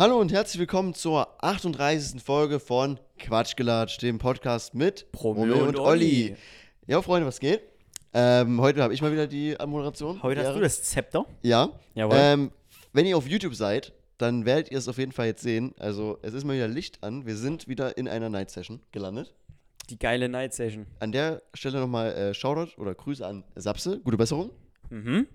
Hallo und herzlich willkommen zur 38. Folge von Quatschgelatsch, dem Podcast mit Promille und Olli. Ja, Freunde, was geht? Ähm, heute habe ich mal wieder die Moderation. Heute hast du das Zepter. Ja. Jawohl. Ähm, wenn ihr auf YouTube seid, dann werdet ihr es auf jeden Fall jetzt sehen. Also, es ist mal wieder Licht an. Wir sind wieder in einer Night Session gelandet. Die geile Night Session. An der Stelle nochmal äh, Shoutout oder Grüße an Sapse. Gute Besserung. Mhm.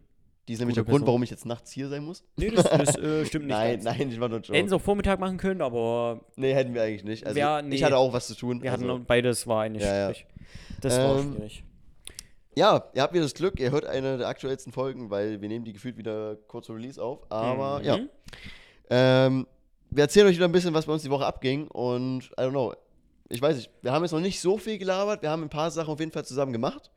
Die ist nämlich Gute der Grund, Besserung. warum ich jetzt nachts hier sein muss. Nee, das, das äh, stimmt nicht. nein, ganz. nein, ich war nur Joke. Hätten es auch Vormittag machen können, aber Nee, hätten wir eigentlich nicht. Also, Ja, nee. ich hatte auch was zu tun. wir hatten also, noch beides, war eigentlich Ja, ja. schwierig. Das war Ähm, schwierig. Ja, ihr habt wieder das Glück, ihr hört eine der aktuellsten Folgen, weil wir nehmen die gefühlt wieder kurz vor Release auf. Aber Mhm. ja. Ähm, wir erzählen euch wieder ein bisschen, was bei uns die Woche abging. Und I don't know. Ich weiß nicht, wir haben jetzt noch nicht so viel gelabert. Wir haben ein paar Sachen auf jeden Fall zusammen gemacht.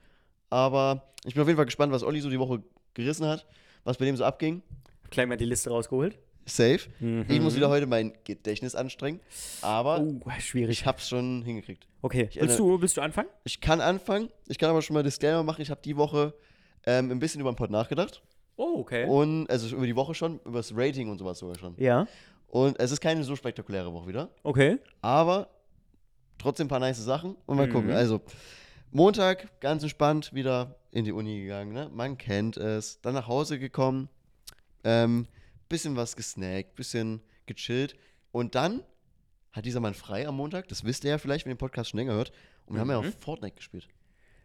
Aber ich bin auf jeden Fall gespannt, was Olli so die Woche gerissen hat, was bei dem so abging. Gleich mal die Liste rausgeholt. Safe. Mhm. Ich muss wieder heute mein Gedächtnis anstrengen. Aber Oh, schwierig. ich hab's schon hingekriegt. Okay, ich willst du, willst du anfangen? Ich kann anfangen. Ich kann aber schon mal Disclaimer machen. Ich habe die Woche ähm, ein bisschen über den Pod nachgedacht. Oh, okay. Und, also über die Woche schon, über das Rating und sowas sogar schon. Ja, Und es ist keine so spektakuläre Woche wieder. okay. Aber trotzdem ein paar nice Sachen. Und mal Mhm. gucken. Also, Montag, ganz entspannt, wieder in die Uni gegangen, ne? Man kennt es. Dann nach Hause gekommen. Ähm, bisschen was gesnackt, bisschen gechillt. Und dann hat dieser Mann frei am Montag. Das wisst ihr ja vielleicht, wenn ihr den Podcast schon länger hört. Und wir haben ja Mhm. auch Fortnite gespielt.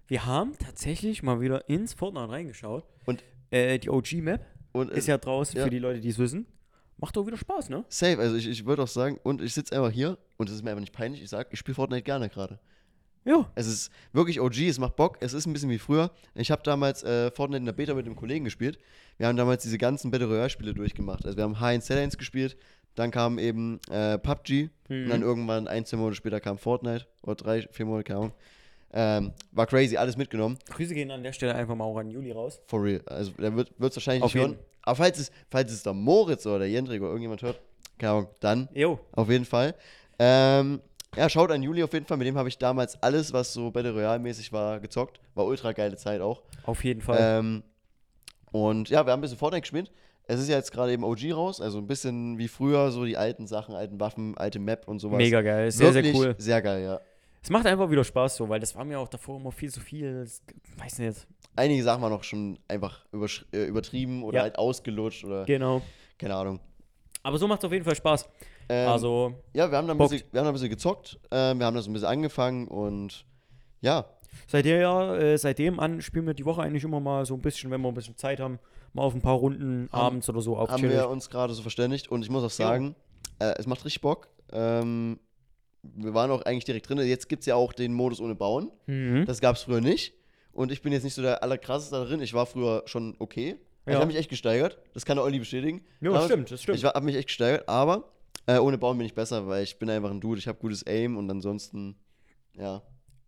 Wir haben tatsächlich mal wieder ins Fortnite reingeschaut. Und- äh, die OG-Map Und ist ja draußen ja. für die Leute, die es wissen. Macht auch wieder Spaß, ne? Safe, also ich, ich würde auch sagen, und ich sitze einfach hier und es ist mir einfach nicht peinlich, ich sage, ich spiele Fortnite gerne gerade. Ja. Es ist wirklich OG, es macht Bock, es ist ein bisschen wie früher. Ich habe damals äh, Fortnite in der Beta mit einem Kollegen gespielt. Wir haben damals diese ganzen Battle Royale-Spiele durchgemacht. Also wir haben High Lanes gespielt, dann kam eben äh, PUBG und dann Mhm. irgendwann ein, zwei Monate später kam Fortnite oder drei, vier Monate, keine Ahnung. Ähm, war crazy, alles mitgenommen. Grüße gehen an der Stelle einfach mal auch an Juli raus. For real. Also der wird es wahrscheinlich Auf nicht hören. Aber falls es, falls es der Moritz oder der Jendrik oder irgendjemand hört, keine Ahnung, dann Jo. auf jeden Fall. Ähm, ja, schaut an Juli auf jeden Fall. Mit dem habe ich damals alles, was so Battle Royale-mäßig war, gezockt. War ultra geile Zeit auch. Auf jeden Fall. Ähm, und ja, wir haben ein bisschen Fortnite gespielt. Es ist ja jetzt gerade eben OG raus, also ein bisschen wie früher, so die alten Sachen, alten Waffen, alte Map und sowas. Mega geil. Sehr, Wirklich sehr cool. Sehr geil, ja. Es macht einfach wieder Spaß so, weil das war mir auch davor immer viel zu viel. Das, weiß nicht. Einige Sachen waren auch schon einfach äh, übertrieben oder Ja. halt ausgelutscht oder Genau. keine Ahnung. Aber so macht es auf jeden Fall Spaß. Ähm, also, ja, wir haben, da ein bisschen, wir haben da ein bisschen gezockt, ähm, wir haben da so ein bisschen angefangen und ja, seitdem, ja, äh, seitdem an spielen wir die Woche eigentlich immer mal so ein bisschen, wenn wir ein bisschen Zeit haben, mal auf ein paar Runden abends oder so auf haben wir uns gerade so verständigt und ich muss auch sagen, äh, es macht richtig Bock. Ähm, wir waren auch eigentlich direkt drin. Jetzt gibt es ja auch den Modus ohne Bauen. Mhm. Das gab es früher nicht. Und ich bin jetzt nicht so der allerkrasseste da drin. Ich war früher schon okay. Ich Ja. habe mich echt gesteigert. Das kann der Olli bestätigen. Ja, Damals- stimmt, das stimmt. Ich habe mich echt gesteigert, aber äh, ohne Bauen bin ich besser, weil ich bin einfach ein Dude. Ich habe gutes Aim und ansonsten, ja.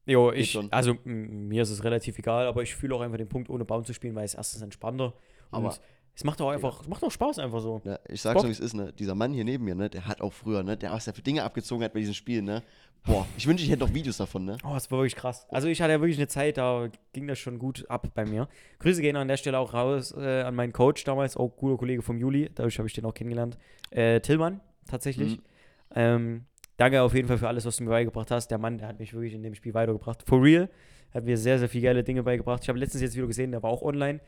Jo, ich, schon. also mir ist es relativ egal, aber ich fühle auch einfach den Punkt, ohne Baum zu spielen, weil es erstens entspannter und Aber- es macht auch einfach, es macht auch Spaß einfach so. ja ich sag's so, wie es ist, ne? Dieser Mann hier neben mir, ne? Der hat auch früher, ne? Der, was der für Dinge abgezogen hat bei diesen Spielen, ne? Boah, ich wünschte, ich hätte noch Videos davon, ne? Oh, das war wirklich krass. Also ich hatte ja wirklich eine Zeit, da ging das schon gut ab bei mir. Grüße gehen an der Stelle auch raus äh, an meinen Coach damals, auch guter Kollege vom Juli, dadurch habe ich den auch kennengelernt. Äh, Tillmann, tatsächlich. Mhm. Ähm, danke auf jeden Fall für alles, was du mir beigebracht hast. Der Mann, der hat mich wirklich in dem Spiel weitergebracht. For real. Hat mir sehr, sehr viele geile Dinge beigebracht. Ich habe letztens jetzt wieder gesehen, der war auch online.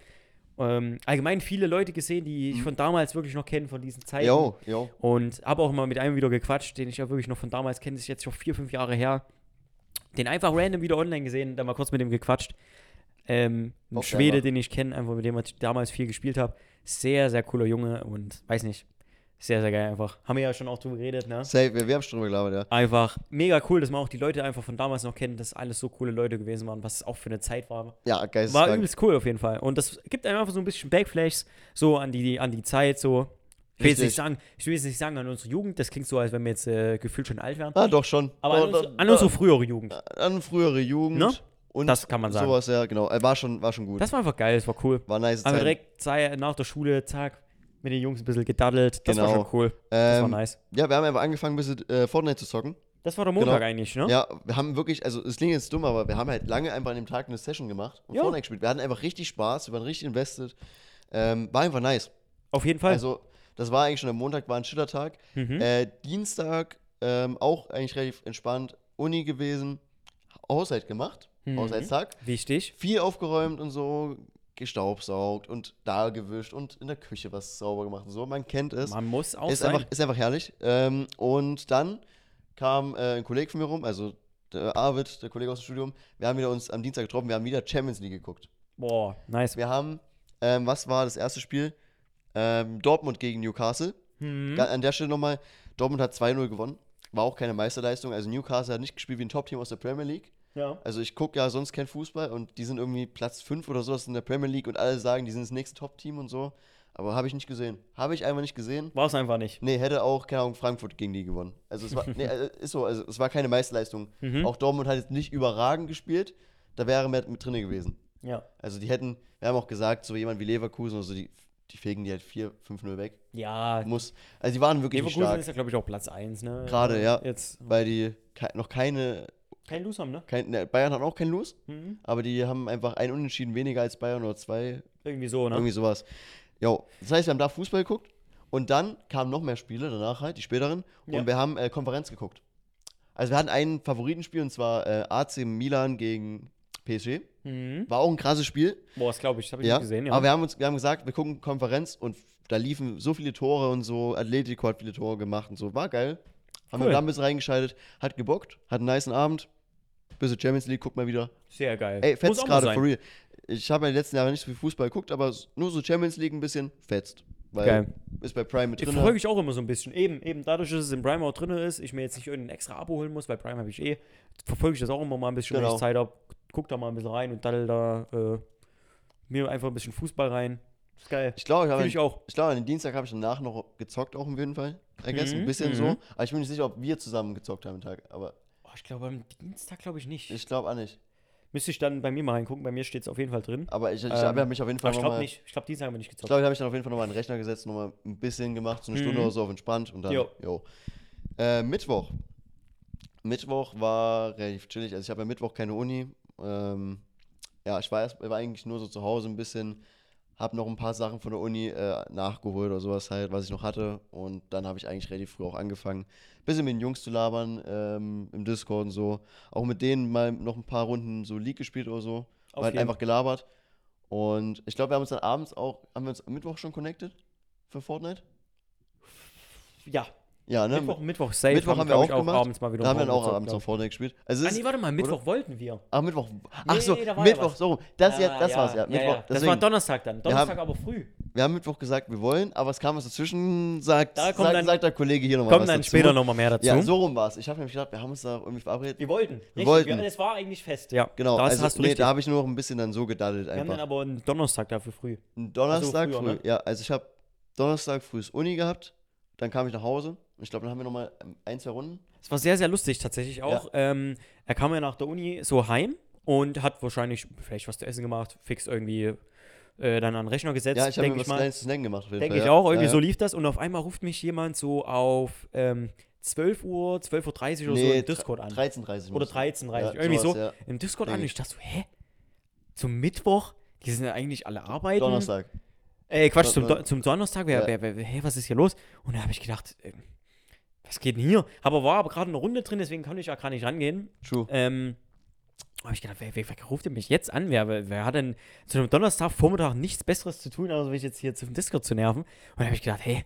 Ähm, allgemein viele Leute gesehen, die ich Mhm. von damals wirklich noch kenne, von diesen Zeiten. Jo, jo. Und habe auch mal mit einem wieder gequatscht, den ich ja wirklich noch von damals kenne, das ist jetzt schon vier, fünf Jahre her. Den einfach random wieder online gesehen, da mal kurz mit dem gequatscht. Ähm, ein Schwede, selber. den ich kenne, einfach mit dem ich damals viel gespielt habe. Sehr, sehr cooler Junge und weiß nicht, sehr, sehr geil einfach. Haben wir ja schon auch drüber geredet, ne? Safe, wir, wir haben schon drüber gelabert, ja. Einfach mega cool, dass man auch die Leute einfach von damals noch kennt, dass alles so coole Leute gewesen waren, was es auch für eine Zeit war. Ja, War geisteskrank. übelst cool auf jeden Fall. Und das gibt einem einfach so ein bisschen Backflashes so an die, an die Zeit, so. Ich will, jetzt Richtig. nicht sagen, ich will jetzt nicht sagen an unsere Jugend, das klingt so, als wenn wir jetzt äh, gefühlt schon alt wären. Ah, doch schon. Aber an, unsere, an unsere frühere Jugend. An frühere Jugend. Ne? Und Das kann man sagen. Sowas, ja, genau. Äh, War schon, war schon gut. Das war einfach geil, das war cool. war nice Aber direkt sei, nach der Schule, zack, mit den Jungs ein bisschen gedaddelt. Das war Genau. schon cool. Das war Ähm, nice. Ja, wir haben einfach angefangen, ein bisschen äh, Fortnite zu zocken. Das war der Montag genau. eigentlich, ne? Ja, wir haben wirklich, also es klingt jetzt dumm, aber wir haben halt lange einfach an dem Tag eine Session gemacht und Ja. Fortnite gespielt. Wir hatten einfach richtig Spaß, wir waren richtig invested. Ähm, war einfach nice. Auf jeden Fall. Also, Das war eigentlich schon am Montag, war ein Schillertag. Mhm. Äh, Dienstag ähm, auch eigentlich relativ entspannt. Uni gewesen. Haushalt gemacht. Mhm. Haushaltstag. Wichtig. Viel aufgeräumt und so. Gestaubsaugt und da gewischt und in der Küche was sauber gemacht und so. Man kennt es. Man muss auch ist, sein. einfach, ist einfach herrlich. Ähm, und dann kam äh, ein Kollege von mir rum, also der Arvid, der Kollege aus dem Studium. Wir haben wieder uns am Dienstag getroffen, wir haben wieder Champions League geguckt. Boah, nice. Wir haben, ähm, was war das erste Spiel? Ähm, Dortmund gegen Newcastle. Mhm. An der Stelle nochmal, Dortmund hat 2-0 gewonnen. War auch keine Meisterleistung. Also Newcastle hat nicht gespielt wie ein Top-Team aus der Premier League. Ja. Also ich gucke ja sonst kein Fußball und die sind irgendwie Platz 5 oder sowas in der Premier League und alle sagen, die sind das nächste Top-Team und so. Aber habe ich nicht gesehen. Habe ich einfach nicht gesehen. War es einfach nicht. Nee, hätte auch, keine Ahnung, Frankfurt gegen die gewonnen. Also es war, nee, äh, ist so, also es war keine Meisterleistung. Mhm. Auch Dortmund hat jetzt nicht überragend gespielt. Da wäre mehr mit drin gewesen. Ja. Also die hätten, wir haben auch gesagt, so jemand wie Leverkusen oder so, die, die fegen die halt 4, 5-0 weg. Ja. Muss. Also die waren wirklich nicht Leverkusen stark, ist ja, glaube ich, auch Platz 1, ne? Gerade, ja. Jetzt weil die ke noch keine, kein Los haben, ne? kein, ne, Bayern hat auch keinen Los, Mhm. aber die haben einfach ein Unentschieden weniger als Bayern oder zwei, Irgendwie so, ne? irgendwie sowas. Jo, das heißt, wir haben da Fußball geguckt und dann kamen noch mehr Spiele danach halt, die späteren, Ja. und wir haben äh, Konferenz geguckt. Also wir hatten ein Favoritenspiel und zwar äh, AC Milan gegen PSG. Mhm. War auch ein krasses Spiel. Boah, das glaube ich, habe ich Ja, nicht gesehen, ja. aber wir haben uns, wir haben gesagt, wir gucken Konferenz und da liefen so viele Tore und so. Atletico hat viele Tore gemacht und so. War geil. Haben Cool. wir da ein bisschen reingeschaltet. Hat gebockt, hat einen niceen Abend. Bisschen Champions League, guck mal wieder. Sehr geil. Ey, fetzt gerade, for real. Ich habe ja die letzten Jahre nicht so viel Fußball geguckt, aber nur so Champions League ein bisschen fetzt. Weil Geil. ist bei Prime mit drin. verfolge ich auch immer so ein bisschen. Eben, eben dadurch, dass es im Prime auch drin ist, ich mir jetzt nicht irgendein extra Abo holen muss, weil Prime habe ich eh, verfolge ich das auch immer mal ein bisschen, wenn Genau. ich Zeit habe. Guck da mal ein bisschen rein und daddel da äh, mir einfach ein bisschen Fußball rein. Ist geil. Ich glaube, ich habe ich auch. ich glaube, an den Dienstag habe ich danach noch gezockt, auch auf jeden Fall. I guess, Mhm, ein bisschen mhm. so. Aber ich bin nicht sicher, ob wir zusammen gezockt haben am Tag. Aber ich glaube, am Dienstag glaube ich nicht. ich glaube auch nicht. Müsste ich dann bei mir mal reingucken. Bei mir steht es auf jeden Fall drin. Aber ich, ich Ähm, habe mich auf jeden Fall Aber ich noch glaube nicht. Ich glaube, Dienstag haben wir nicht Ich gezockt. glaube, da habe ich dann auf jeden Fall nochmal einen Rechner gesetzt, nochmal ein bisschen gemacht, so eine Stunde Mhm. oder so auf entspannt und dann, Jo. jo. Äh, Mittwoch. Mittwoch war relativ chillig. Also ich habe ja Mittwoch keine Uni. Ähm, ja, ich war, erst, war eigentlich nur so zu Hause ein bisschen, habe noch ein paar Sachen von der Uni äh, nachgeholt oder sowas halt, was ich noch hatte. Und dann habe ich eigentlich relativ früh auch angefangen, ein bisschen mit den Jungs zu labern ähm, im Discord und so. Auch mit denen mal noch ein paar Runden so League gespielt oder so. Auf halt jeden. einfach gelabert. Und ich glaube, wir haben uns dann abends auch, haben wir uns am Mittwoch schon connected für Fortnite? Ja, Ja, ne? Mittwoch, Mittwoch safe. Mittwoch haben wir glaub auch ich, gemacht. abends mal wieder da haben wir dann auch abends noch Fortnite gespielt. Also Ah, nee, warte mal, Mittwoch wollten wir. ach, Mittwoch. Ach Nee, so, ja Mittwoch, was. so rum. Das, Ah, jetzt, das war's, ja. Mittwoch, Das deswegen, war Donnerstag dann. Wir Donnerstag haben- aber früh. wir haben Mittwoch gesagt, wir wollen, aber es kam was dazwischen, sagt, Da kommt sagt, dann- sagt der Kollege hier nochmal Kommen was dann dazu. später nochmal mehr dazu. Ja, so rum war es. Ich habe nämlich gedacht, wir haben uns da irgendwie verabredet. wir wollten. Richtig, wollten. Wir, es war eigentlich fest. Ja, Genau, das also, hast du nee, da habe ich nur noch ein bisschen dann so gedaddelt wir haben dann einfach. aber einen Donnerstag dafür früh. Ein Donnerstag Also früher, früh, ne? ja, also ich habe Donnerstag frühes Uni gehabt, dann kam ich nach Hause. Und Ich glaube, dann haben wir nochmal ein, zwei Runden. Es war sehr, sehr lustig tatsächlich auch. Ähm, er kam ja nach der Uni so heim und hat wahrscheinlich vielleicht was zu essen gemacht, fix irgendwie äh, dann an den Rechner gesetzt, Ja, ich habe denke mir ich was mal. kleines zu snacken gemacht. Denke ich ja. auch, irgendwie ja, so ja. lief das und auf einmal ruft mich jemand so auf ähm, 12 Uhr, 12.30 Uhr oder so Nee, im Discord an. 13.30 Oder muss- 13.30 Ja, irgendwie sowas, so. ja. Im Discord an und ich. dachte so, hä? Zum Mittwoch? Die sind ja eigentlich alle arbeiten. Donnerstag. Äh, Quatsch, zum, Do zum Donnerstag, wer, Ja. wer, wer, hä, was ist hier los? Und da habe ich gedacht, ähm, was geht denn hier? Aber war aber gerade eine Runde drin, deswegen konnte ich ja gar nicht rangehen. True. Ähm, habe ich gedacht, wer, wer, wer ruft denn mich jetzt an? Wer, wer, wer hat denn zu einem Donnerstag Vormittag nichts Besseres zu tun, als mich jetzt hier zum Discord zu nerven? Und da habe ich gedacht, hey,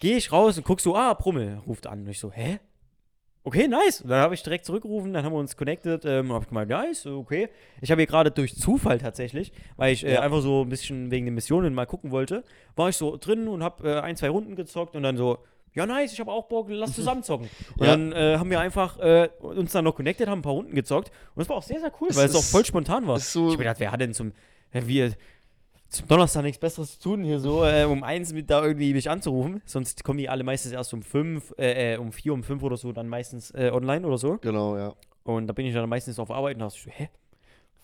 gehe ich raus und guck so, ah, Brummel ruft an. Und ich so, hä? Okay, nice. Und dann habe ich direkt zurückgerufen, dann haben wir uns connected. Ähm, habe ich gemeint, ist okay. Ich habe hier gerade durch Zufall tatsächlich, weil ich äh, Ja. einfach so ein bisschen wegen den Missionen mal gucken wollte, war ich so drin und habe äh, ein, zwei Runden gezockt und dann so, ja, nice, ich habe auch Bock, lass zusammen zocken. Und Ja. dann äh, haben wir einfach äh, uns dann noch connected, haben ein paar Runden gezockt und es war auch sehr, sehr cool, Es weil es auch voll spontan war. so- ich mir gedacht, wer hat denn zum, wir, zum Donnerstag nichts Besseres zu tun, hier so äh, um eins mit da irgendwie mich anzurufen. Sonst kommen die alle meistens erst um fünf, äh, äh, um vier, um fünf oder so, dann meistens äh, online oder so. Genau, ja. Und da bin ich dann meistens auf Arbeit und dachte ich so, hä?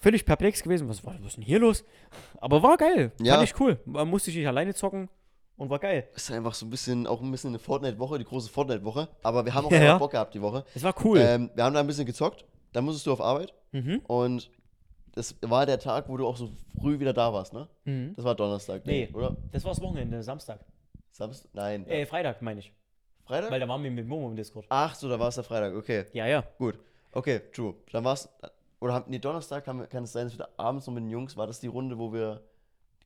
Völlig perplex gewesen, was, was, was ist denn hier los? Aber war geil, Ja. fand ich cool. Man musste ich nicht alleine zocken und war geil. Ist einfach so ein bisschen, auch ein bisschen eine Fortnite-Woche, die große Fortnite-Woche. Aber wir haben auch Ja, ja. Bock gehabt die Woche. Es war cool. Ähm, wir haben da ein bisschen gezockt. Dann musstest du auf Arbeit. mhm. Und das war der Tag, wo du auch so früh wieder da warst, ne? Mhm. Das war Donnerstag, Nee. oder? Das war das Wochenende, Samstag. Samstag? Nein. Äh, Freitag meine ich. Freitag? Weil da waren wir mit Momo im Discord. Ach so, da war es der Freitag. Okay, Ja, ja. gut. Okay, true. Dann war es. Oder haben, nee, Donnerstag kann, kann es sein, dass wir abends noch mit den Jungs. War das die Runde, wo wir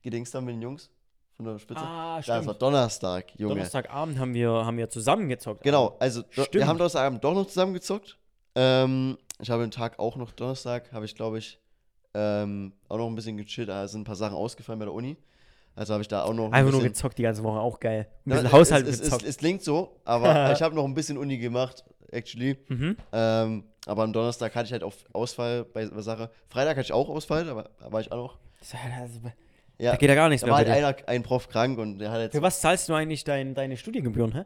gedingst haben mit den Jungs? Von der Spitze? Ah, ja, das war stimmt. Donnerstag, Junge. Donnerstagabend haben wir, haben wir zusammengezockt. Genau, also do, wir Stimmt. haben Donnerstagabend doch noch zusammengezockt. Ähm, ich habe den Tag auch noch Donnerstag, habe ich glaube ich ähm, auch noch ein bisschen gechillt. Da sind ein paar Sachen ausgefallen bei der Uni. Also habe ich da auch noch ein Einfach nur bisschen, gezockt die ganze Woche, auch geil. Ein Ja, bisschen Haushalt es, es, es, gezockt. es klingt so, aber ich habe noch ein bisschen Uni gemacht, actually. mhm. Ähm, aber am Donnerstag hatte ich halt auch Ausfall bei der Sache. Freitag hatte ich auch Ausfall, aber da war ich auch noch. Das, das, Ja, Da geht ja gar nichts da mehr. war Bei halt dir. einer, ein Prof krank und der hat jetzt Für was zahlst du eigentlich dein, deine Studiengebühren, hä?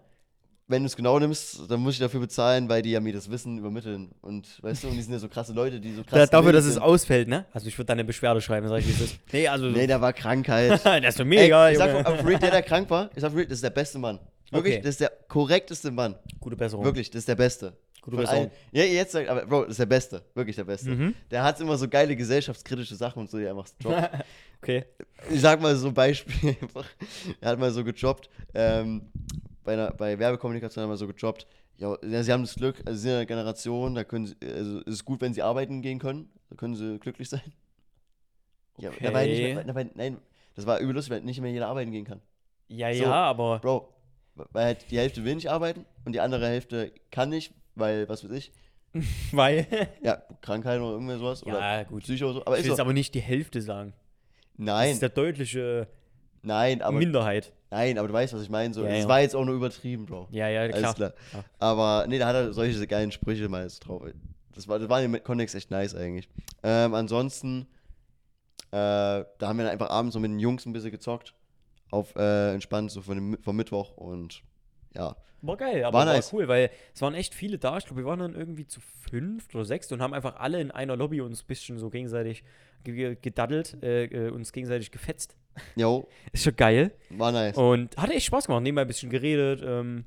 wenn du es genau nimmst, dann muss ich dafür bezahlen, weil die ja mir das Wissen übermitteln. Und weißt du, und die sind ja so krasse Leute, die so krass. Da, dafür, dass es sind. ausfällt, ne? Also ich würde deine Beschwerde schreiben, sag ich, wie es ist. Nee, also. Nee, da war Krankheit. das ist doch mega, Ey, ich sag, für Real, der, der krank war, ich sag, Real, das ist der beste Mann. Wirklich, Okay. das ist der korrekteste Mann. Gute Besserung. Wirklich, das ist der Beste. Gute Von Besserung. allen- Ja, jetzt sagt, aber Bro, das ist der Beste. Wirklich der Beste. Mhm. Der hat immer so geile gesellschaftskritische Sachen und so, die er einfach droppt. okay. ich sag mal so ein Beispiel einfach. Er hat mal so gejobbt, ähm, bei, einer, bei Werbekommunikation hat er mal so gejobbt. Ja, sie haben das Glück, also sie sind eine Generation, da können sie, also es ist gut, wenn sie arbeiten gehen können, da können sie glücklich sein. Ja, da war ja nicht mehr, Okay. da war, nein, das war übel lustig, weil nicht mehr jeder arbeiten gehen kann. Ja, So. ja, aber. Bro, weil halt die Hälfte will nicht arbeiten und die andere Hälfte kann nicht, weil, was weiß ich, Weil. ja, Krankheit oder irgendwie sowas. oder ja, gut. Psycho oder so. Aber Ich will jetzt so. aber nicht die Hälfte sagen. Das Nein, ist der deutliche nein, aber, Minderheit. nein, aber du weißt, was ich meine. So, Ja, es ja. war jetzt auch nur übertrieben, Bro. Ja, ja, Alles klar. klar. Ja. Aber nee, da hat er solche geilen Sprüche mal so drauf. Das war, das war im Kontext echt nice eigentlich. Ähm, ansonsten, äh, da haben wir dann einfach abends so mit den Jungs ein bisschen gezockt. Auf äh, entspannt, so von dem, vom Mittwoch und ja. War geil, aber War war, nice. cool, weil es waren echt viele da. Ich glaube, wir waren dann irgendwie zu fünf oder sechs und haben einfach alle in einer Lobby uns ein bisschen so gegenseitig ge gedaddelt, äh, äh, uns gegenseitig gefetzt. Jo, Ist schon geil. war nice. Und hatte echt Spaß gemacht, nebenbei ein bisschen geredet. Ähm,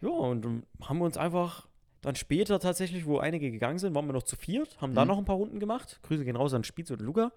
ja, und ähm, haben wir uns einfach dann später tatsächlich, wo einige gegangen sind, waren wir noch zu viert, haben da Mhm. noch ein paar Runden gemacht. Grüße gehen raus an Spitz und Luca.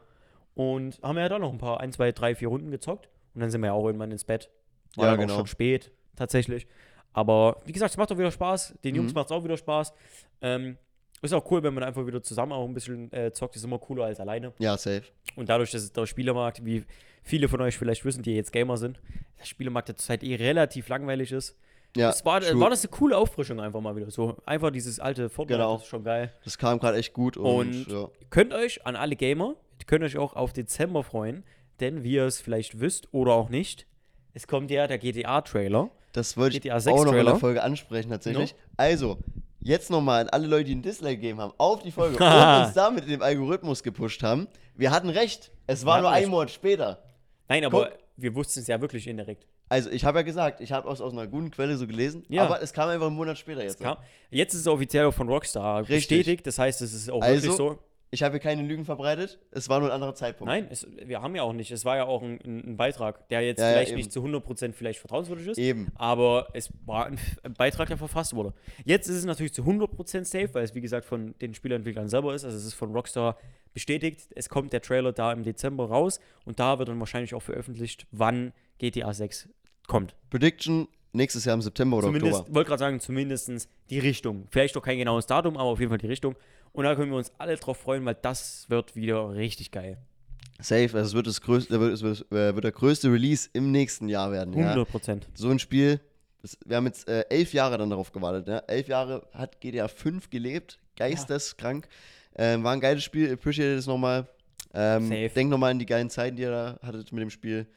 Und haben ja dann noch ein paar, ein, zwei, drei, vier Runden gezockt. Und dann sind wir ja auch irgendwann ins Bett. War Ja, genau. schon spät, tatsächlich. Aber wie gesagt, es macht auch wieder Spaß. Den Jungs Mhm. macht es auch wieder Spaß. Ähm, ist auch cool, wenn man einfach wieder zusammen auch ein bisschen äh, zockt. Ist immer cooler als alleine. Ja, safe. Und dadurch, dass der Spielermarkt, wie viele von euch vielleicht wissen, die jetzt Gamer sind, der Spielermarkt der zurzeit eh relativ langweilig ist. Ja, es war, true. war das eine coole Auffrischung einfach mal wieder. So einfach dieses alte Fortnite, Genau. das ist schon geil. das kam gerade echt gut und, Und- ja. Könnt euch an alle Gamer, ihr könnt euch auch auf Dezember freuen, denn wie ihr es vielleicht wisst oder auch nicht, es kommt ja der GTA-Trailer. Das wollte ich auch 6 noch in der Folge ansprechen, tatsächlich. Also, jetzt nochmal an alle Leute, die ein Dislike gegeben haben, auf die Folge und uns damit in dem Algorithmus gepusht haben. Wir hatten recht. Es war nur ein. Monat später. Nein, aber Guck. wir wussten es ja wirklich indirekt. Also, ich habe ja gesagt, ich habe es aus einer guten Quelle so gelesen, Ja. aber es kam einfach einen Monat später jetzt. Kam, jetzt ist es offiziell von Rockstar Richtig. bestätigt, das heißt, es ist auch Also, wirklich so. Ich habe keine Lügen verbreitet, es war nur ein anderer Zeitpunkt. Nein, es, wir haben ja auch nicht. Es war ja auch ein, ein, Beitrag, der jetzt Ja, ja, vielleicht eben. nicht zu 100% vielleicht vertrauenswürdig ist. Eben. Aber es war ein, ein Beitrag, der verfasst wurde. Jetzt ist es natürlich zu 100% safe, weil es wie gesagt von den Spieleentwicklern selber ist. Also es ist von Rockstar bestätigt. Es kommt der Trailer da im Dezember raus und da wird dann wahrscheinlich auch veröffentlicht, wann GTA 6 kommt. Prediction nächstes Jahr im September oder Zumindest, Oktober. wollte gerade sagen, zumindest die Richtung. Vielleicht noch kein genaues Datum, aber auf jeden Fall die Richtung. Und da können wir uns alle drauf freuen, weil das wird wieder richtig geil. Safe, also es wird, das größte, wird, wird, äh, wird der größte Release im nächsten Jahr werden. Ja? 100 Prozent. so ein Spiel, das, wir haben jetzt äh, elf Jahre dann darauf gewartet. Ja? Elf Jahre hat GTA 5 gelebt, geisteskrank. Ähm, war ein geiles Spiel, appreciate es nochmal. Ähm, Safe. denk nochmal an die geilen Zeiten, die ihr da hattet mit dem Spiel.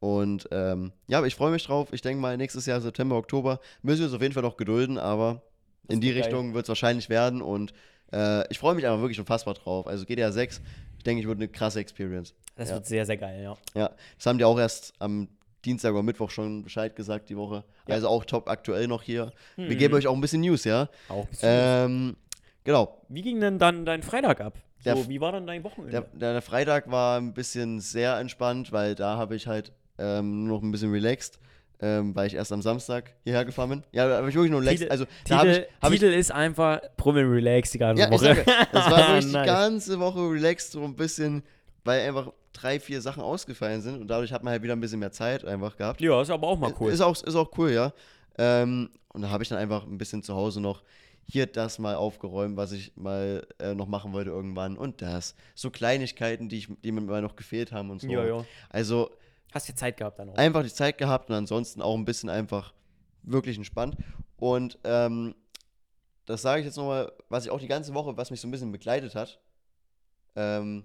Und ähm, ja, aber ich freue mich drauf. Ich denke mal, nächstes Jahr, September, Oktober, müssen wir uns auf jeden Fall noch gedulden, aber in die geil. Richtung wird es wahrscheinlich werden. Und äh, ich freue mich einfach wirklich unfassbar drauf. Also GTA 6, ich denke, ich wird eine krasse Experience. Das Ja. wird sehr, sehr geil, ja. Ja, das haben die auch erst am Dienstag oder Mittwoch schon Bescheid gesagt die Woche. Ja. Also auch top aktuell noch hier. Wir Mhm. geben euch auch ein bisschen News, ja. Auch ein bisschen. Ähm, genau. Wie ging denn dann dein Freitag ab? So, wie war dann dein Wochenende? Der, der, der Freitag war ein bisschen sehr entspannt, weil da habe ich halt ähm, nur noch ein bisschen relaxed, ähm, weil ich erst am Samstag hierher gefahren bin. Ja, da habe ich wirklich nur relaxed. Titel- Also da habe ich, Titel, ich Titel ist einfach Promi Relax die ganze Ja, ich Woche. sage, das war wirklich die Nice. ganze Woche relaxed, so ein bisschen, weil einfach drei, vier Sachen ausgefallen sind und dadurch hat man halt wieder ein bisschen mehr Zeit einfach gehabt. Ja, ist aber auch mal cool. Ist auch, ist auch cool, ja. Ähm, und da habe ich dann einfach ein bisschen zu Hause noch hier das mal aufgeräumt, was ich mal äh, noch machen wollte irgendwann und das. So Kleinigkeiten, die, ich, die mir mal noch gefehlt haben und so. ja, ja. Also Hast ja Zeit gehabt dann auch. einfach die Zeit gehabt und ansonsten auch ein bisschen einfach wirklich entspannt. Und ähm, das sage ich jetzt nochmal, was ich auch die ganze Woche, was mich so ein bisschen begleitet hat. Ähm,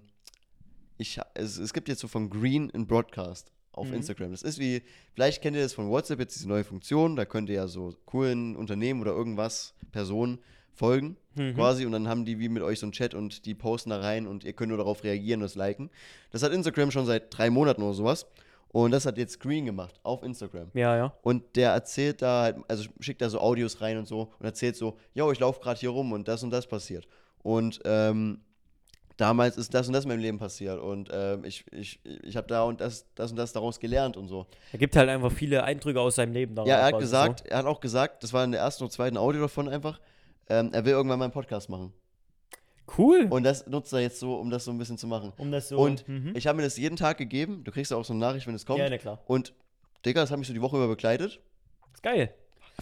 ich, es, es gibt jetzt so von Green in Broadcast auf Mhm. Instagram. Das ist wie, vielleicht kennt ihr das von WhatsApp, jetzt diese neue Funktion, da könnt ihr ja so coolen Unternehmen oder irgendwas, Personen folgen Mhm. quasi und dann haben die wie mit euch so einen Chat und die posten da rein und ihr könnt nur darauf reagieren und das liken. Das hat Instagram schon seit drei Monaten oder sowas und das hat jetzt Green gemacht auf Instagram. Ja, ja. Und der erzählt da, halt, also schickt da so Audios rein und so und erzählt so, yo, ich laufe gerade hier rum und das und das passiert. Und ähm, damals ist das und das in meinem Leben passiert und ähm, ich, ich, ich habe da und das, das und das daraus gelernt und so. Er gibt halt einfach viele Eindrücke aus seinem Leben da. Ja, er hat gesagt, er hat auch gesagt, das war in der ersten und zweiten Audio davon einfach, ähm, er will irgendwann mal einen Podcast machen. Cool. Und das nutzt er jetzt so, um das so ein bisschen zu machen. um das so. Und mhm. ich habe mir das jeden Tag gegeben, du kriegst ja auch so eine Nachricht, wenn es kommt. Ja, na klar. Und Digga, das hat mich so die Woche über begleitet. Ist geil.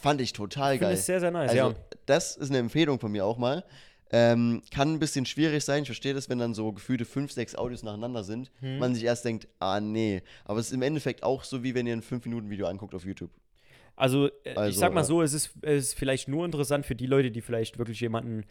Fand ich total Ich finde geil. es sehr, sehr nice, Also, ja. das ist eine Empfehlung von mir auch mal. Ähm, kann ein bisschen schwierig sein. Ich verstehe das, wenn dann so gefühlte fünf, sechs Audios nacheinander sind. Hm. Man sich erst denkt, ah, nee. Aber es ist im Endeffekt auch so, wie wenn ihr ein 5-Minuten-Video anguckt auf YouTube. Also, äh, ich Also, sag mal ja. so, es ist, es ist vielleicht nur interessant für die Leute, die vielleicht wirklich jemanden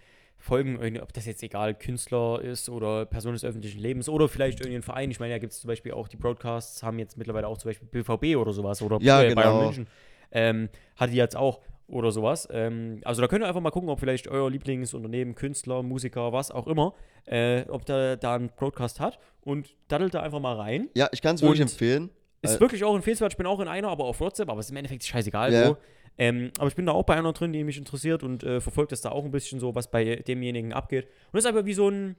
folgen, ob das jetzt egal Künstler ist oder Person des öffentlichen Lebens oder vielleicht irgendein Verein. Ich meine, da gibt es zum Beispiel auch die Broadcasts, haben jetzt mittlerweile auch zum Beispiel BVB oder sowas oder Ja, äh, Bayern genau. München. Ähm, hat die jetzt auch oder sowas. Ähm, also da könnt ihr einfach mal gucken, ob vielleicht euer Lieblingsunternehmen, Künstler, Musiker, was auch immer, äh, ob da, da einen Broadcast hat und daddelt da einfach mal rein. Ja, ich kann es wirklich empfehlen. Ist Äh, wirklich auch empfehlenswert. Ich bin auch in einer, aber auf WhatsApp, aber es ist im Endeffekt scheißegal Ja. wo. Ähm, aber ich bin da auch bei einer drin, die mich interessiert und äh, verfolgt das da auch ein bisschen so, was bei demjenigen abgeht. Und das ist einfach wie so ein,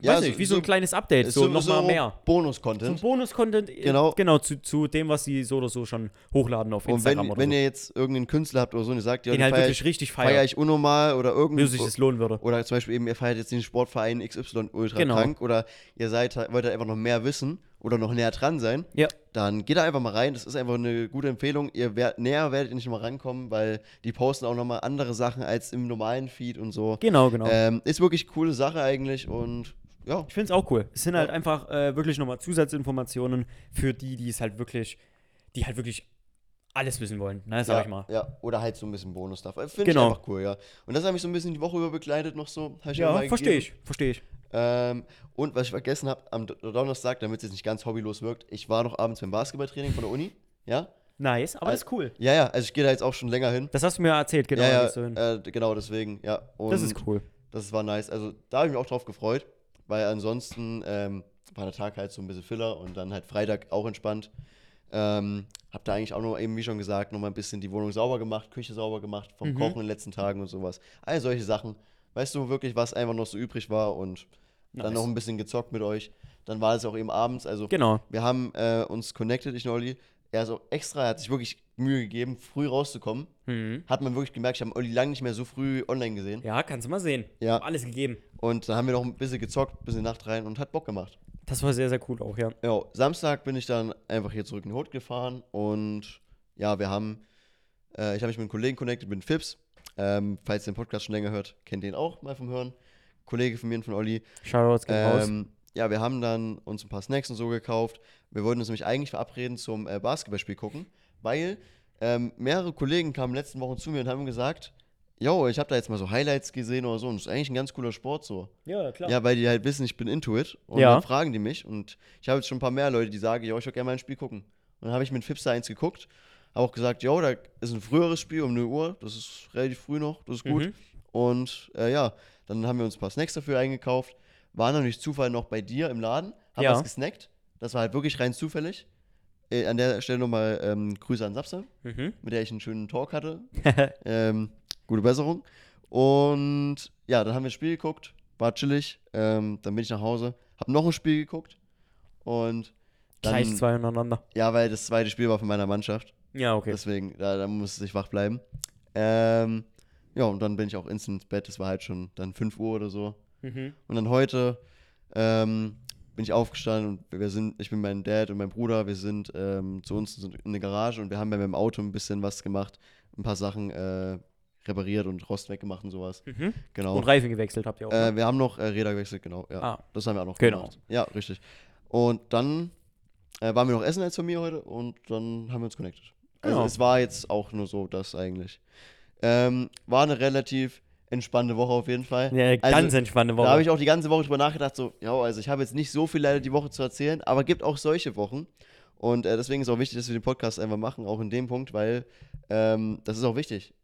Ja, weiß so- nicht, wie so, so- ein kleines Update, ist so, nochmal mehr. So ein Bonus-Content. Bonus-Content, äh, Genau. genau zu, zu dem, was sie so oder so schon hochladen auf Und Instagram wenn, oder wenn so. ihr jetzt irgendeinen Künstler habt oder so und ihr sagt, ja, den den halt feier wirklich ich, richtig feier feiert, ich unnormal oder wie irgendwie. sich das lohnen würde. Oder zum Beispiel eben, ihr feiert jetzt den Sportverein XY ultra Genau. krank oder ihr seid, wollt halt einfach noch mehr wissen oder noch näher dran sein, Ja. dann geht da einfach mal rein. Das ist einfach eine gute Empfehlung. Ihr werdet, näher werdet ihr nicht mal rankommen, weil die posten auch nochmal andere Sachen als im normalen Feed und so. Genau, genau. Ähm, ist wirklich coole Sache eigentlich und ja. Ich finde es auch cool. Es sind halt Ja. einfach äh, wirklich nochmal Zusatzinformationen für die, die es halt wirklich, die halt wirklich alles wissen wollen, ne, sag ja, ich mal. Ja, oder halt so ein bisschen Bonus-Stuff. Finde Genau. ich einfach cool, ja. Und das hat mich so ein bisschen die Woche über begleitet noch so. Ich Ja, verstehe ich, verstehe ich. Ähm, und was ich vergessen habe, am Do- Donnerstag, damit es jetzt nicht ganz hobbylos wirkt, ich war noch abends beim Basketballtraining von der Uni. Ja? Nice, aber Al- das ist cool. Ja, ja, also ich gehe da jetzt auch schon länger hin. Das hast du mir erzählt, genau. ja, ja, äh, genau deswegen, ja. Und das ist cool. Das war nice. Also da habe ich mich auch drauf gefreut, weil ansonsten ähm, war der Tag halt so ein bisschen Filler und dann halt Freitag auch entspannt. Ähm, hab da eigentlich auch noch eben, wie schon gesagt, noch mal ein bisschen die Wohnung sauber gemacht, Küche sauber gemacht, vom Mhm. Kochen in den letzten Tagen und sowas. All solche Sachen. Weißt du wirklich, was einfach noch so übrig war und dann Nice. noch ein bisschen gezockt mit euch. Dann war es auch eben abends. Also Genau. wir haben äh, uns connected, ich und Olli. Er ist auch extra, er hat sich wirklich Mühe gegeben, früh rauszukommen. Mhm. Hat man wirklich gemerkt, ich habe Olli lange nicht mehr so früh online gesehen. Ja, kannst du mal sehen. Ja. Hab alles gegeben. Und dann haben wir noch ein bisschen gezockt, ein bisschen Nacht rein und hat Bock gemacht. Das war sehr, sehr cool auch, ja. Ja, Samstag bin ich dann einfach hier zurück in Hut gefahren und ja, wir haben, äh, ich habe mich mit einem Kollegen connected, mit Fips. Ähm, falls ihr den Podcast schon länger hört, kennt ihr ihn auch mal vom Hören. Kollege von mir und von Olli. Shoutouts raus. Ähm, ja, wir haben dann uns ein paar Snacks und so gekauft. Wir wollten uns nämlich eigentlich verabreden zum äh, Basketballspiel gucken, weil ähm, mehrere Kollegen kamen letzten Wochen zu mir und haben gesagt, yo, ich habe da jetzt mal so Highlights gesehen oder so und das ist eigentlich ein ganz cooler Sport so. Ja, klar. Ja, weil die halt wissen, ich bin into it. Und Ja. dann fragen die mich. Und ich habe jetzt schon ein paar mehr Leute, die sagen, jo, ich würde gerne mal ein Spiel gucken. Und dann habe ich mit Fipster eins geguckt. Habe auch gesagt, jo, da ist ein früheres Spiel um 0 Uhr. Das ist relativ früh noch. Das ist gut. Mhm. Und äh, ja, dann haben wir uns ein paar Snacks dafür eingekauft. War dann durch Zufall noch bei dir im Laden. Haben Ja. was gesnackt. Das war halt wirklich rein zufällig. Äh, an der Stelle nochmal ähm, Grüße an Sapsa, Mhm. mit der ich einen schönen Talk hatte. Ähm, gute Besserung. Und ja, dann haben wir das Spiel geguckt, war chillig. Ähm, dann bin ich nach Hause, hab noch ein Spiel geguckt. Und dann, Gleich zwei untereinander. ja, weil das zweite Spiel war von meiner Mannschaft. Ja, okay. Deswegen, da, da musste ich wach bleiben. Ähm, ja, und dann bin ich auch instant ins Bett. Das war halt schon dann 5 Uhr oder so. Mhm. Und dann heute ähm, bin ich aufgestanden und wir sind, ich bin mein Dad und mein Bruder, wir sind ähm, zu uns in eine Garage und wir haben bei meinem Auto ein bisschen was gemacht, ein paar Sachen äh, repariert und Rost weggemacht und sowas. Mhm. Genau. Und Reifen gewechselt habt ihr auch. ne? Äh, wir haben noch äh, Räder gewechselt, genau. Ja, Ah. das haben wir auch noch Genau. gemacht. Ja, richtig. Und dann äh, waren wir noch essen als Familie heute und dann haben wir uns connected. Also Genau. es war jetzt auch nur so das eigentlich. Ähm, war eine relativ entspannte Woche auf jeden Fall. ja, also, ganz entspannte Woche. Da habe ich auch die ganze Woche drüber nachgedacht, so, ja, also ich habe jetzt nicht so viel leider die Woche zu erzählen, aber gibt auch solche Wochen. Und äh, deswegen ist auch wichtig, dass wir den Podcast einfach machen, auch in dem Punkt, weil ähm, das ist auch wichtig.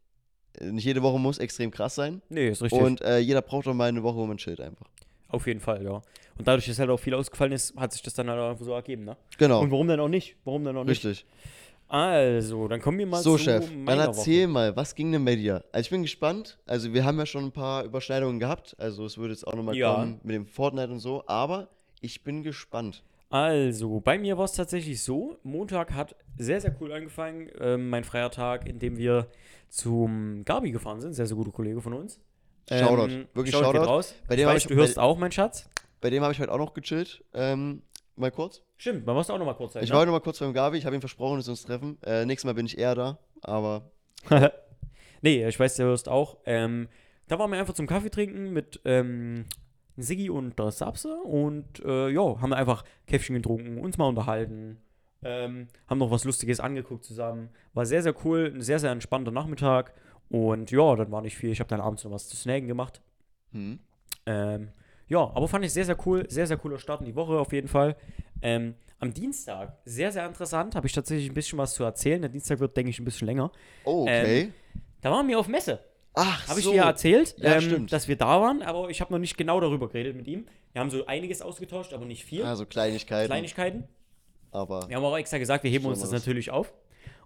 Äh, Nicht jede Woche muss extrem krass sein. nee, ist richtig. Und äh, jeder braucht doch mal eine Woche, wo man chillt einfach. Auf jeden Fall, ja. Und dadurch, dass halt auch viel ausgefallen ist, hat sich das dann halt einfach so ergeben, ne? Genau. Und warum denn auch nicht? Warum denn auch nicht? Richtig. Also, dann kommen wir mal So, zu Chef, dann erzähl Woche. mal, was ging denn bei dir? Also, ich bin gespannt. Also, wir haben ja schon ein paar Überschneidungen gehabt. Also, es würde jetzt auch nochmal Ja. kommen mit dem Fortnite und so. Aber ich bin gespannt. Also, bei mir war es tatsächlich so, Montag hat sehr, sehr cool angefangen. Ähm, mein freier Tag, in dem wir zum Gabi gefahren sind. Sehr, sehr guter Kollege von uns. Shoutout. Ähm, Wirklich Shoutout. Shoutout. Raus. Bei ich dem hab weiß, ich- du hörst auch, mein Schatz. Bei dem habe ich heute auch noch gechillt. Ähm, mal kurz. Stimmt, man muss auch noch mal kurz sein. Ich ne? war noch mal kurz beim Gabi. Ich habe ihm versprochen, dass wir uns treffen. Äh, nächstes Mal bin ich eher da. Aber nee, ich weiß, du hörst auch. Ähm, da waren wir einfach zum Kaffee trinken mit ähm, Siggi und der Sapse und äh, ja, haben einfach Käffchen getrunken, uns mal unterhalten, ähm, haben noch was Lustiges angeguckt zusammen. War sehr, sehr cool, ein sehr, sehr entspannter Nachmittag und ja, dann war nicht viel. Ich habe dann abends noch was zu snacken gemacht. hm. Ähm, ja, aber fand ich sehr, sehr cool. Sehr, sehr cooler Start in die Woche auf jeden Fall. Ähm, am Dienstag, sehr, sehr interessant, habe ich tatsächlich ein bisschen was zu erzählen. Der Dienstag wird, denke ich, ein bisschen länger. Oh, okay. Da waren wir auf Messe. Ach, Habe ich so. dir erzählt, Ja, ähm, dass wir da waren, aber ich habe noch nicht genau darüber geredet mit ihm. Wir haben so einiges ausgetauscht, aber nicht viel. Also Kleinigkeiten. Kleinigkeiten. aber Wir haben auch extra gesagt, wir heben uns das natürlich auf.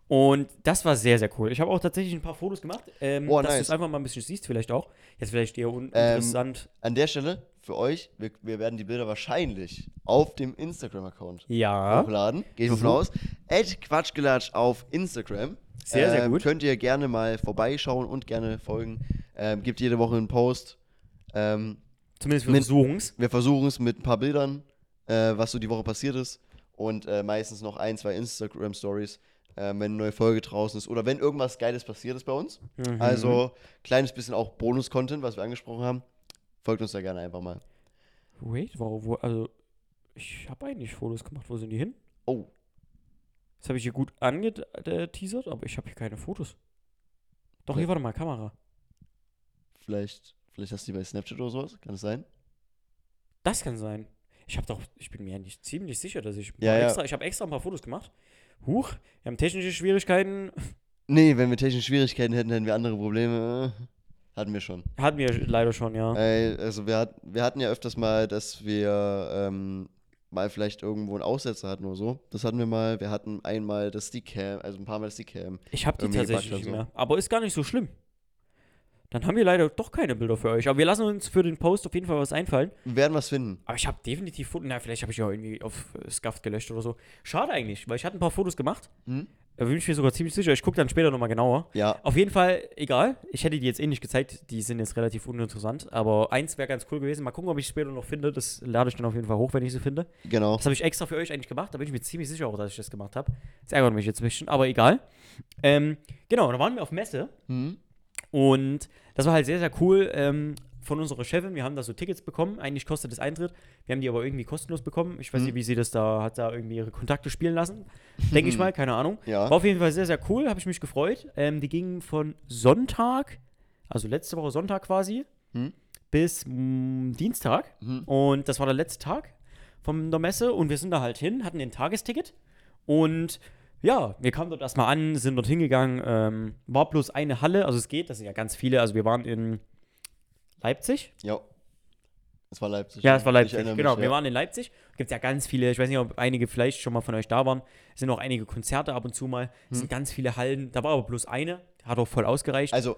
Und das war sehr, sehr cool. Ich habe auch tatsächlich ein paar Fotos gemacht, ähm, Oh, dass du nice. es einfach mal ein bisschen siehst, vielleicht auch. Jetzt vielleicht eher uninteressant. an der Stelle für euch, wir, wir werden die Bilder wahrscheinlich auf dem Instagram-Account ja. hochladen. Gehe ich mal von aus. Ed Quatschgelatsch auf Instagram. Sehr, sehr Ähm, gut. Könnt ihr gerne mal vorbeischauen und gerne folgen. Ähm, gibt jede Woche einen Post. Ähm, Zumindest für Mit- Versuchungs. wir versuchen es mit ein paar Bildern, äh, was so die Woche passiert ist. Und äh, meistens noch ein, zwei Instagram-Stories, äh, wenn eine neue Folge draußen ist. Oder wenn irgendwas Geiles passiert ist bei uns. Mhm. Also kleines bisschen auch Bonus-Content, was wir angesprochen haben. Folgt uns da gerne einfach mal. Wait, wo, wo, also, ich habe eigentlich Fotos gemacht. Wo sind die hin? Oh, Das habe ich hier gut angeteasert, aber ich habe hier keine Fotos. Doch, hier, warte mal, Kamera. vielleicht, vielleicht hast du die bei Snapchat oder sowas. Kann es sein? Das kann sein. Ich habe doch, ich bin mir eigentlich ziemlich sicher, dass ich Ja, ja. extra, ich habe extra ein paar Fotos gemacht. Huch, wir haben technische Schwierigkeiten. Nee, wenn wir technische Schwierigkeiten hätten, hätten wir andere Probleme. Hatten wir schon. Hatten wir leider schon, ja. Ey, also wir, hat, wir hatten ja öfters mal, dass wir ähm, mal vielleicht irgendwo einen Aussetzer hatten oder so. Das hatten wir mal. Wir hatten einmal das Stickcam, also ein paar Mal das Stickcam. Ich habe die tatsächlich nicht und so. mehr. Aber ist gar nicht so schlimm. Dann haben wir leider doch keine Bilder für euch. Aber wir lassen uns für den Post auf jeden Fall was einfallen. Wir werden was finden. Aber ich habe definitiv Fotos. Na, vielleicht habe ich ja irgendwie auf äh, Scuffed gelöscht oder so. Schade eigentlich, weil ich hatte ein paar Fotos gemacht. Hm? Da bin ich mir sogar ziemlich sicher. Ich gucke dann später nochmal genauer. Ja, Auf jeden Fall, egal. Ich hätte die jetzt eh nicht gezeigt. Die sind jetzt relativ uninteressant. Aber eins wäre ganz cool gewesen. Mal gucken, ob ich es später noch finde. Das lade ich dann auf jeden Fall hoch, wenn ich sie finde. genau. Das habe ich extra für euch eigentlich gemacht. Da bin ich mir ziemlich sicher auch, dass ich das gemacht habe. Das ärgert mich jetzt ein bisschen, aber egal. Ähm, genau, da waren wir auf Messe. Hm? Und das war halt sehr, sehr cool ähm, von unserer Chefin. Wir haben da so Tickets bekommen. Eigentlich kostet das Eintritt. Wir haben die aber irgendwie kostenlos bekommen. Ich weiß Mhm. nicht, wie sie das da hat, da irgendwie ihre Kontakte spielen lassen. Denke ich mal, keine Ahnung. Ja. War auf jeden Fall sehr, sehr cool. Habe ich mich gefreut. Ähm, die gingen von Sonntag, also letzte Woche Sonntag quasi, Mhm. bis mh, Dienstag. Mhm. Und das war der letzte Tag von der Messe. Und wir sind da halt hin, hatten den Tagesticket. Und ja, wir kamen dort erstmal an, sind dort hingegangen. Ähm, war bloß eine Halle, also es geht, das sind ja ganz viele. Also wir waren in Leipzig. Ja. Es war Leipzig. Ja, es war Leipzig. Genau, mich, wir ja. waren in Leipzig. Gibt ja ganz viele, ich weiß nicht, ob einige vielleicht schon mal von euch da waren. Es sind auch einige Konzerte ab und zu mal. Es sind ganz viele Hallen. Da war aber bloß eine. Hat auch voll ausgereicht. Hm. Also,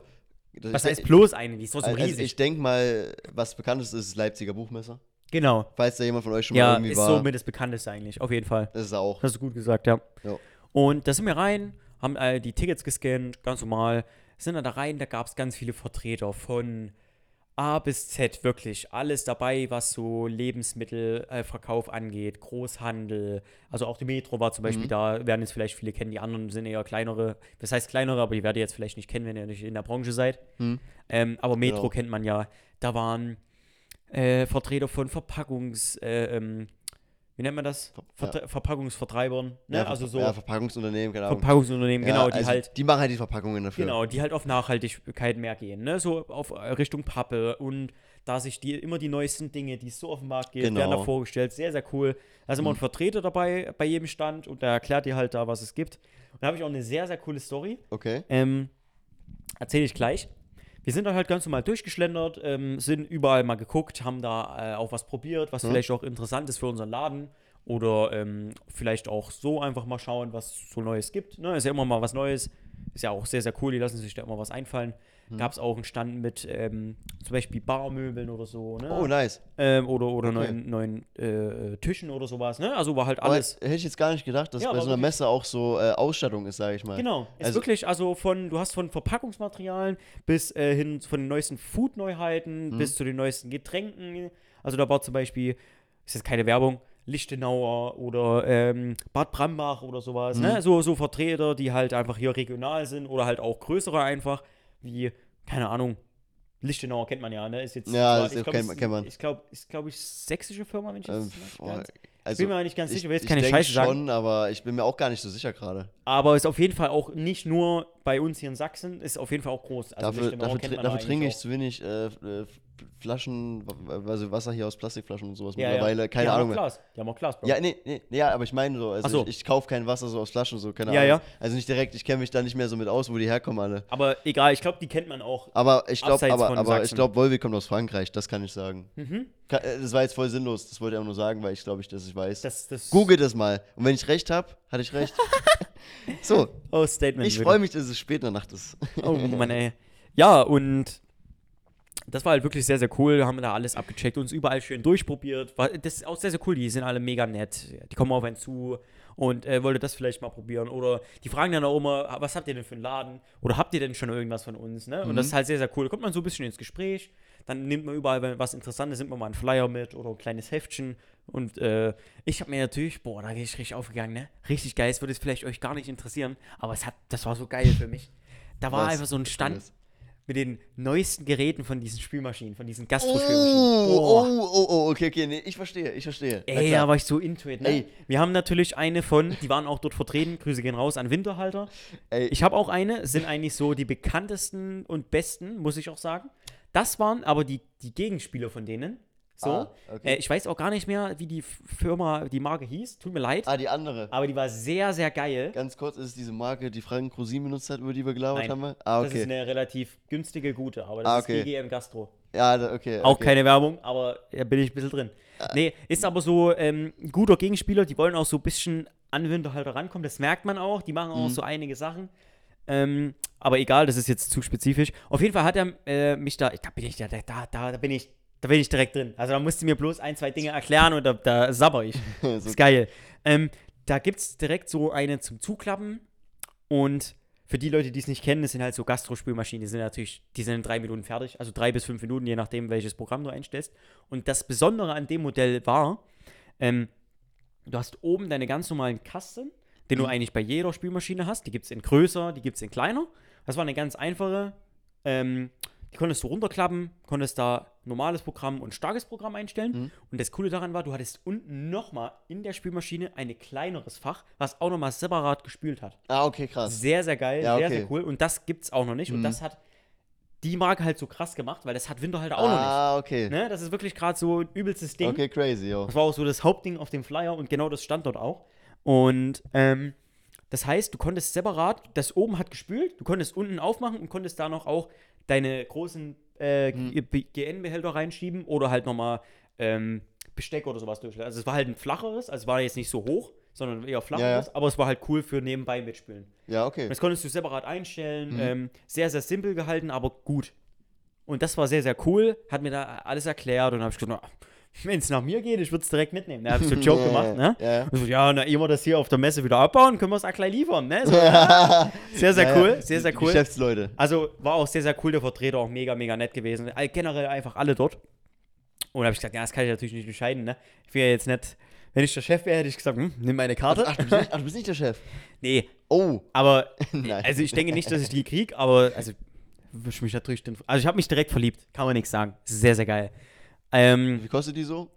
das Was heißt bloß eine? Die ist trotzdem Also riesig. ich denke mal, was bekannt ist, ist das Leipziger Buchmesser. genau. Falls da jemand von euch schon mal Ja, irgendwie ist war, somit das bekannteste eigentlich. Auf jeden Fall. das ist auch. Hast du gut gesagt, ja. Ja. Und da sind wir rein, haben äh, die Tickets gescannt, ganz normal. Sind dann da rein, da gab es ganz viele Vertreter von A bis Z wirklich alles dabei, was so Lebensmittelverkauf angeht, Großhandel, also auch die Metro war zum Beispiel Mhm. da, werden jetzt vielleicht viele kennen, die anderen sind eher kleinere, das heißt kleinere, aber die werdet ihr jetzt vielleicht nicht kennen, wenn ihr nicht in der Branche seid. Hm. Ähm, aber Metro Genau. kennt man ja, da waren äh, Vertreter von Verpackungs, äh, ähm, wie nennt man das? Ver- Ver Verpackungsvertreibern, ne? Ja, also so ja, Verpackungsunternehmen, Ahnung. Verpackungsunternehmen, Ja, genau, die also halt Die machen halt die Verpackungen dafür. Genau, die halt auf Nachhaltigkeit mehr gehen, ne? So auf äh, Richtung Pappe und da sich die immer die neuesten Dinge, die es so auf den Markt gibt, werden da Genau. vorgestellt. Sehr, sehr cool. Da ist immer ein Mhm. Vertreter dabei bei jedem Stand und der erklärt dir halt da, was es gibt. Und da habe ich auch eine sehr, sehr coole Story. Okay. Ähm, Erzähle ich gleich. Wir sind dann halt ganz normal durchgeschlendert, ähm, sind überall mal geguckt, haben da äh, auch was probiert, was Mhm. vielleicht auch interessant ist für unseren Laden. Oder ähm, vielleicht auch so einfach mal schauen, was so Neues gibt. Ne? Ist ja immer mal was Neues. Ist ja auch sehr, sehr cool. Die lassen sich da immer was einfallen. Mhm. Gab es auch einen Stand mit ähm, zum Beispiel Barmöbeln oder so. Ne? Oh, nice. ähm, oder oder Okay. neuen, neuen äh, Tischen oder sowas. Ne? Also war halt Aber alles. hätte ich jetzt gar nicht gedacht, dass Ja, bei aber so einer Messe auch so äh, Ausstattung ist, sage ich mal. Genau, ist Also- wirklich, also von, du hast von Verpackungsmaterialien bis äh, hin von den neuesten Food-Neuheiten Mhm. bis zu den neuesten Getränken. Also da war zum Beispiel, ist jetzt keine Werbung, Lichtenauer oder ähm, Bad Brambach oder sowas. Mhm. Ne? So, so Vertreter, die halt einfach hier regional sind oder halt auch größere einfach, wie, keine Ahnung, Lichtenauer kennt man ja, ne? Ist jetzt, Ja, das ich glaub, kennt ist- man- kennt man. Ich glaube, ist, glaube ich, sächsische Firma, wenn ich Ähm, nicht boah, ganz- also, bin mir nicht ganz ich, sicher, will jetzt ich keine denk Scheiße sagen. schon, aber ich bin mir auch gar nicht so sicher gerade. Aber ist auf jeden Fall auch nicht nur bei uns hier in Sachsen, ist auf jeden Fall auch groß. Also dafür dafür, man dafür trinke ich auch. zu wenig äh, äh, Flaschen, also Wasser hier aus Plastikflaschen und sowas Ja, mittlerweile. ja. Keine die Ahnung Haben Glas. Die haben auch Glas, Bro. Ja, nee, nee, ja, aber ich meine so, also so. ich, ich kaufe kein Wasser so aus Flaschen, so, keine Ja, Ahnung. ja. Also nicht direkt, ich kenne mich da nicht mehr so mit aus, wo die herkommen alle. Aber egal, ich glaube, die kennt man auch. Aber ich glaube, aber, aber ich glaube, Volvi kommt aus Frankreich, das kann ich sagen. Mhm. Äh, Das war jetzt voll sinnlos, das wollte ich auch nur sagen, weil ich glaube, ich, dass ich weiß. Das, das Google das mal. Und wenn ich recht habe, hatte ich recht. so, Oh, Statement. ich freue mich, dass es spät in der Nacht ist. Oh Mann, ey. Ja, und das war halt wirklich sehr, sehr cool. Haben da alles abgecheckt, uns überall schön durchprobiert. War, das ist auch sehr, sehr cool. Die sind alle mega nett. Die kommen auf einen zu und äh, wollte das vielleicht mal probieren. Oder die fragen dann auch immer, was habt ihr denn für einen Laden? Oder habt ihr denn schon irgendwas von uns? Ne? Und das ist halt sehr, sehr cool. Da kommt man so ein bisschen ins Gespräch. Dann nimmt man überall was Interessantes, nimmt man mal einen Flyer mit oder ein kleines Heftchen. Und äh, ich habe mir natürlich, boah, da bin ich richtig aufgegangen, ne? Richtig geil. Es würde es vielleicht euch gar nicht interessieren, aber es hat, das war so geil für mich. Da war Was? einfach so ein Stand. Mit den neuesten Geräten von diesen Spielmaschinen, von diesen Oh, Gastro-Spielmaschinen. oh, oh, oh, okay, okay, nee, ich verstehe, ich verstehe. Ey, da war ich so into it, ne? Ey. Wir haben natürlich eine von, die waren auch dort vertreten, Grüße gehen raus an Winterhalter. Ey, Ich habe auch eine, sind eigentlich so die bekanntesten und besten, muss ich auch sagen. Das waren aber die, die Gegenspieler von denen. So. Ah, okay. äh, ich weiß auch gar nicht mehr, wie die Firma, die Marke hieß. Tut mir leid. ah, die andere. Aber die war sehr, sehr geil. Ganz kurz, ist es diese Marke, die Frank Rosin benutzt hat, über die wir gelabert Nein. haben? Ah, Das ist okay. eine relativ günstige, gute, aber das Ah, ist okay. GGM Gastro. Ja, da- okay. Auch okay. keine Werbung, aber da bin ich ein bisschen drin. Nee, ist aber so ähm, ein guter Gegenspieler. Die wollen auch so ein bisschen an Winterhalter rankommen. Das merkt man auch. Die machen auch Mhm. so einige Sachen. Ähm, aber egal, das ist jetzt zu spezifisch. Auf jeden Fall hat er äh, mich da, da bin ich da, da, da, da bin ich, da bin ich direkt drin. Also da musste mir bloß ein, zwei Dinge erklären und da, da sabber ich. Das ist geil. Ähm, da gibt es direkt so eine zum Zuklappen und für die Leute, die es nicht kennen, das sind halt so Gastro-Spülmaschinen, die sind natürlich, die sind in drei Minuten fertig, also drei bis fünf Minuten, je nachdem, welches Programm du einstellst. Und das Besondere an dem Modell war, ähm, du hast oben deine ganz normalen Kasten, den du Mhm. eigentlich bei jeder Spülmaschine hast. Die gibt es in größer, die gibt es in kleiner. Das war eine ganz einfache. Ähm, die konntest du runterklappen, konntest da normales Programm und starkes Programm einstellen. Mhm. Und das Coole daran war, du hattest unten nochmal in der Spülmaschine ein kleineres Fach, was auch nochmal separat gespült hat. ah, okay, krass. Sehr, sehr geil, Ja, sehr, okay. sehr cool. Und das gibt's auch noch nicht. Und Mhm. das hat die Marke halt so krass gemacht, weil das hat Winterhalter auch noch Ah, okay. nicht. Ne? Das ist wirklich gerade so ein übelstes Ding. Okay, crazy, yo. Das war auch so das Hauptding auf dem Flyer und genau das stand dort auch. Und ähm, das heißt, du konntest separat, das oben hat gespült, du konntest unten aufmachen und konntest da noch auch deine großen äh, Hm. G- GN-Behälter reinschieben oder halt nochmal ähm, Besteck oder sowas durch. Also es war halt ein flacheres, also es war jetzt nicht so hoch, sondern eher flacheres, aber es war halt cool für nebenbei mitspülen. Ja, Und okay. das konntest du separat einstellen. Mhm. Ähm, sehr, sehr simpel gehalten, aber gut. Und das war sehr, sehr cool. Hat mir da alles erklärt und habe ich gesagt, na, wenn es nach mir geht, ich würde es direkt mitnehmen. Da habe ich so einen Joke Ja, gemacht, ne? Ja, ja. Und so, ja, na, ehe wir das hier auf der Messe wieder abbauen, können wir es auch gleich liefern, ne? So, ja. Sehr, sehr Ja, cool, ja. sehr, sehr cool. Geschäftsleute. Also war auch sehr, sehr cool, der Vertreter, auch mega, mega nett gewesen. All, generell einfach alle dort. Und da habe ich gesagt, ja, das kann ich natürlich nicht entscheiden, ne? Ich will ja jetzt nicht, wenn ich der Chef wäre, hätte ich gesagt, hm, nimm meine Karte. Ach, du bist nicht, ach, du bist nicht der Chef. Nee, Oh. aber, also ich denke nicht, dass ich die krieg, aber, also, wisch mich natürlich, den, also ich habe mich direkt verliebt, kann man nichts sagen. Sehr, sehr geil. Ähm, Wie kostet die so?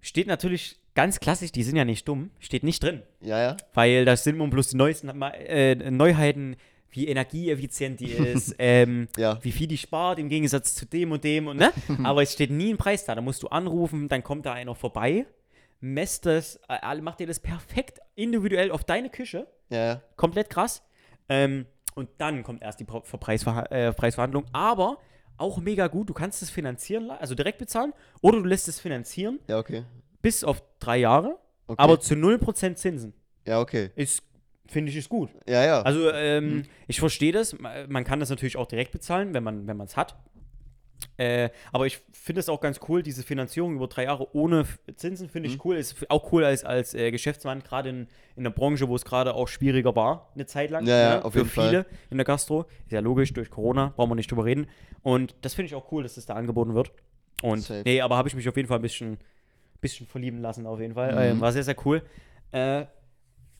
steht natürlich ganz klassisch, die sind ja nicht dumm, steht nicht drin. Ja, ja. Weil da sind bloß die neuesten äh, Neuheiten, wie energieeffizient die ist, ähm, Ja. wie viel die spart im Gegensatz zu dem und dem und ne? Aber es steht nie ein Preis da. Da musst du anrufen, dann kommt da einer vorbei, messt das, äh, macht dir das perfekt individuell auf deine Küche. Ja. Komplett krass. Ähm, und dann kommt erst die Pro- Ver- Preisverha äh, Preisverhandlung. Aber auch mega gut, du kannst es finanzieren, also direkt bezahlen, oder du lässt es finanzieren Ja, okay. bis auf drei Jahre, okay. aber zu 0% Zinsen. Ja, okay. Ist, finde ich, ist gut. Ja, ja. Also, ähm, Mhm. ich verstehe das. Ma- Man kann das natürlich auch direkt bezahlen, wenn man wenn es hat. Äh, aber ich finde es auch ganz cool, diese Finanzierung über drei Jahre ohne Zinsen, finde ich Mhm. cool. Ist auch cool als, als äh, Geschäftsmann, gerade in, in der Branche, wo es gerade auch schwieriger war, eine Zeit lang. Ja, ja, ne, auf für jeden Fall. viele in der Gastro. Ist ja logisch, durch Corona, brauchen wir nicht drüber reden. Und das finde ich auch cool, dass das da angeboten wird. Und Safe. nee, aber habe ich mich auf jeden Fall ein bisschen, bisschen verlieben lassen, auf jeden Fall. Mhm. Ähm, war sehr, sehr cool. Äh,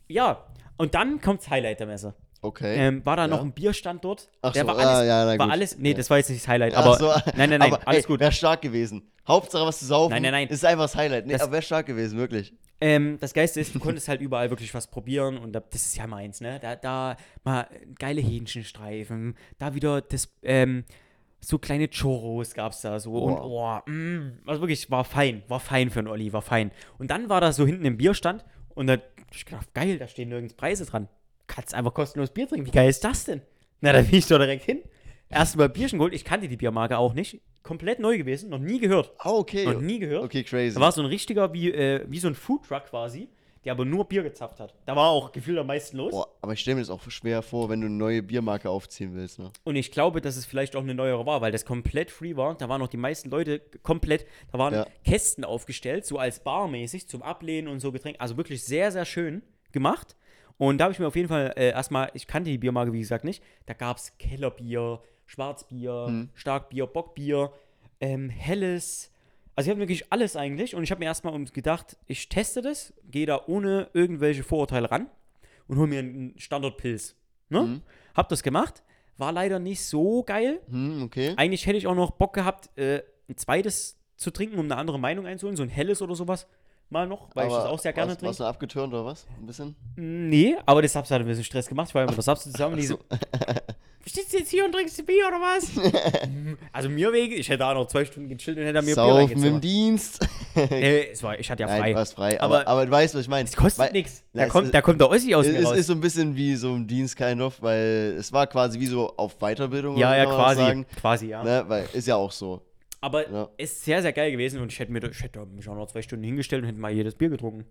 ja, und dann kommt's Highlight der Messe. Okay. Ähm, war da Ja. noch ein Bierstand dort? Ach der so, war ah, alles, ja, na war alles, nee, Ja. das war jetzt nicht das Highlight, aber so. nein, nein, nein, aber, alles ey, gut. Wäre stark gewesen. Hauptsache was zu saufen. Nein, nein, nein. Ist einfach das Highlight. Nee, Das- aber wäre stark gewesen, wirklich. Ähm, das Geiste ist, du konntest halt überall wirklich was probieren und da, das ist ja meins, ne? Da, da mal geile Hähnchenstreifen, da wieder das, ähm, so kleine Churros gab's da so und oh, mm, also wirklich war fein, war fein für einen Olli, war fein. Und dann war da so hinten im Bierstand und da ich gedacht, geil, da stehen nirgends Preise dran. Kannst einfach kostenlos Bier trinken. Wie geil ist das denn? Na, da bin ich doch direkt hin. Erstmal Bierchen geholt. Ich kannte die Biermarke auch nicht. Komplett neu gewesen, noch nie gehört. Ah, okay. Noch nie gehört. Okay, crazy. Da war so ein richtiger, wie, äh, wie so ein Foodtruck quasi, der aber nur Bier gezapft hat. Da war auch gefühlt am meisten los. Boah, aber ich stelle mir das auch schwer vor, wenn du eine neue Biermarke aufziehen willst, ne? Und ich glaube, dass es vielleicht auch eine neuere war, weil das komplett free war. Da waren noch die meisten Leute komplett, da waren Ja. Kästen aufgestellt, so als barmäßig zum Ablehnen und so Getränke. Also wirklich sehr, sehr schön gemacht. Und da habe ich mir auf jeden Fall äh, erstmal, ich kannte die Biermarke wie gesagt nicht, da gab es Kellerbier, Schwarzbier, Mhm. Starkbier, Bockbier, ähm, Helles. Also ich habe wirklich alles eigentlich und ich habe mir erstmal gedacht, ich teste das, gehe da ohne irgendwelche Vorurteile ran und hole mir einen Standardpilz. Ne? Mhm. Hab das gemacht, war leider nicht so geil. Hm, okay. Eigentlich hätte ich auch noch Bock gehabt, äh, ein zweites zu trinken, um eine andere Meinung einzuholen, so ein helles oder sowas mal noch, weil ich das auch sehr gerne was, Warst trinke. du abgeturnt oder was? Ein bisschen? Nee, aber der Saps hat ein bisschen Stress gemacht. Ich war ja mit der Saps zusammen. und Die so, stehst du jetzt hier und trinkst du Bier oder was? also mir wegen, ich hätte auch noch zwei Stunden gechillt und hätte mir Bier Saufen im reingezogen. Dienst. Nee, es war, ich hatte ja Nein, frei. warst frei. Aber, Aber- aber, du weißt, was ich meine. es kostet nichts. Da es kommt, ist- da kommt der Ossi aus Es mir ist, raus. ist so ein bisschen wie so ein Dienst, kind of, weil es war quasi wie so auf Weiterbildung. ja, ja, quasi. Quasi, ja. ne? Weil ist ja auch so. Aber Ja. ist sehr, sehr geil gewesen und ich hätte, mir, ich hätte mich auch noch zwei Stunden hingestellt und hätte mal jedes Bier getrunken.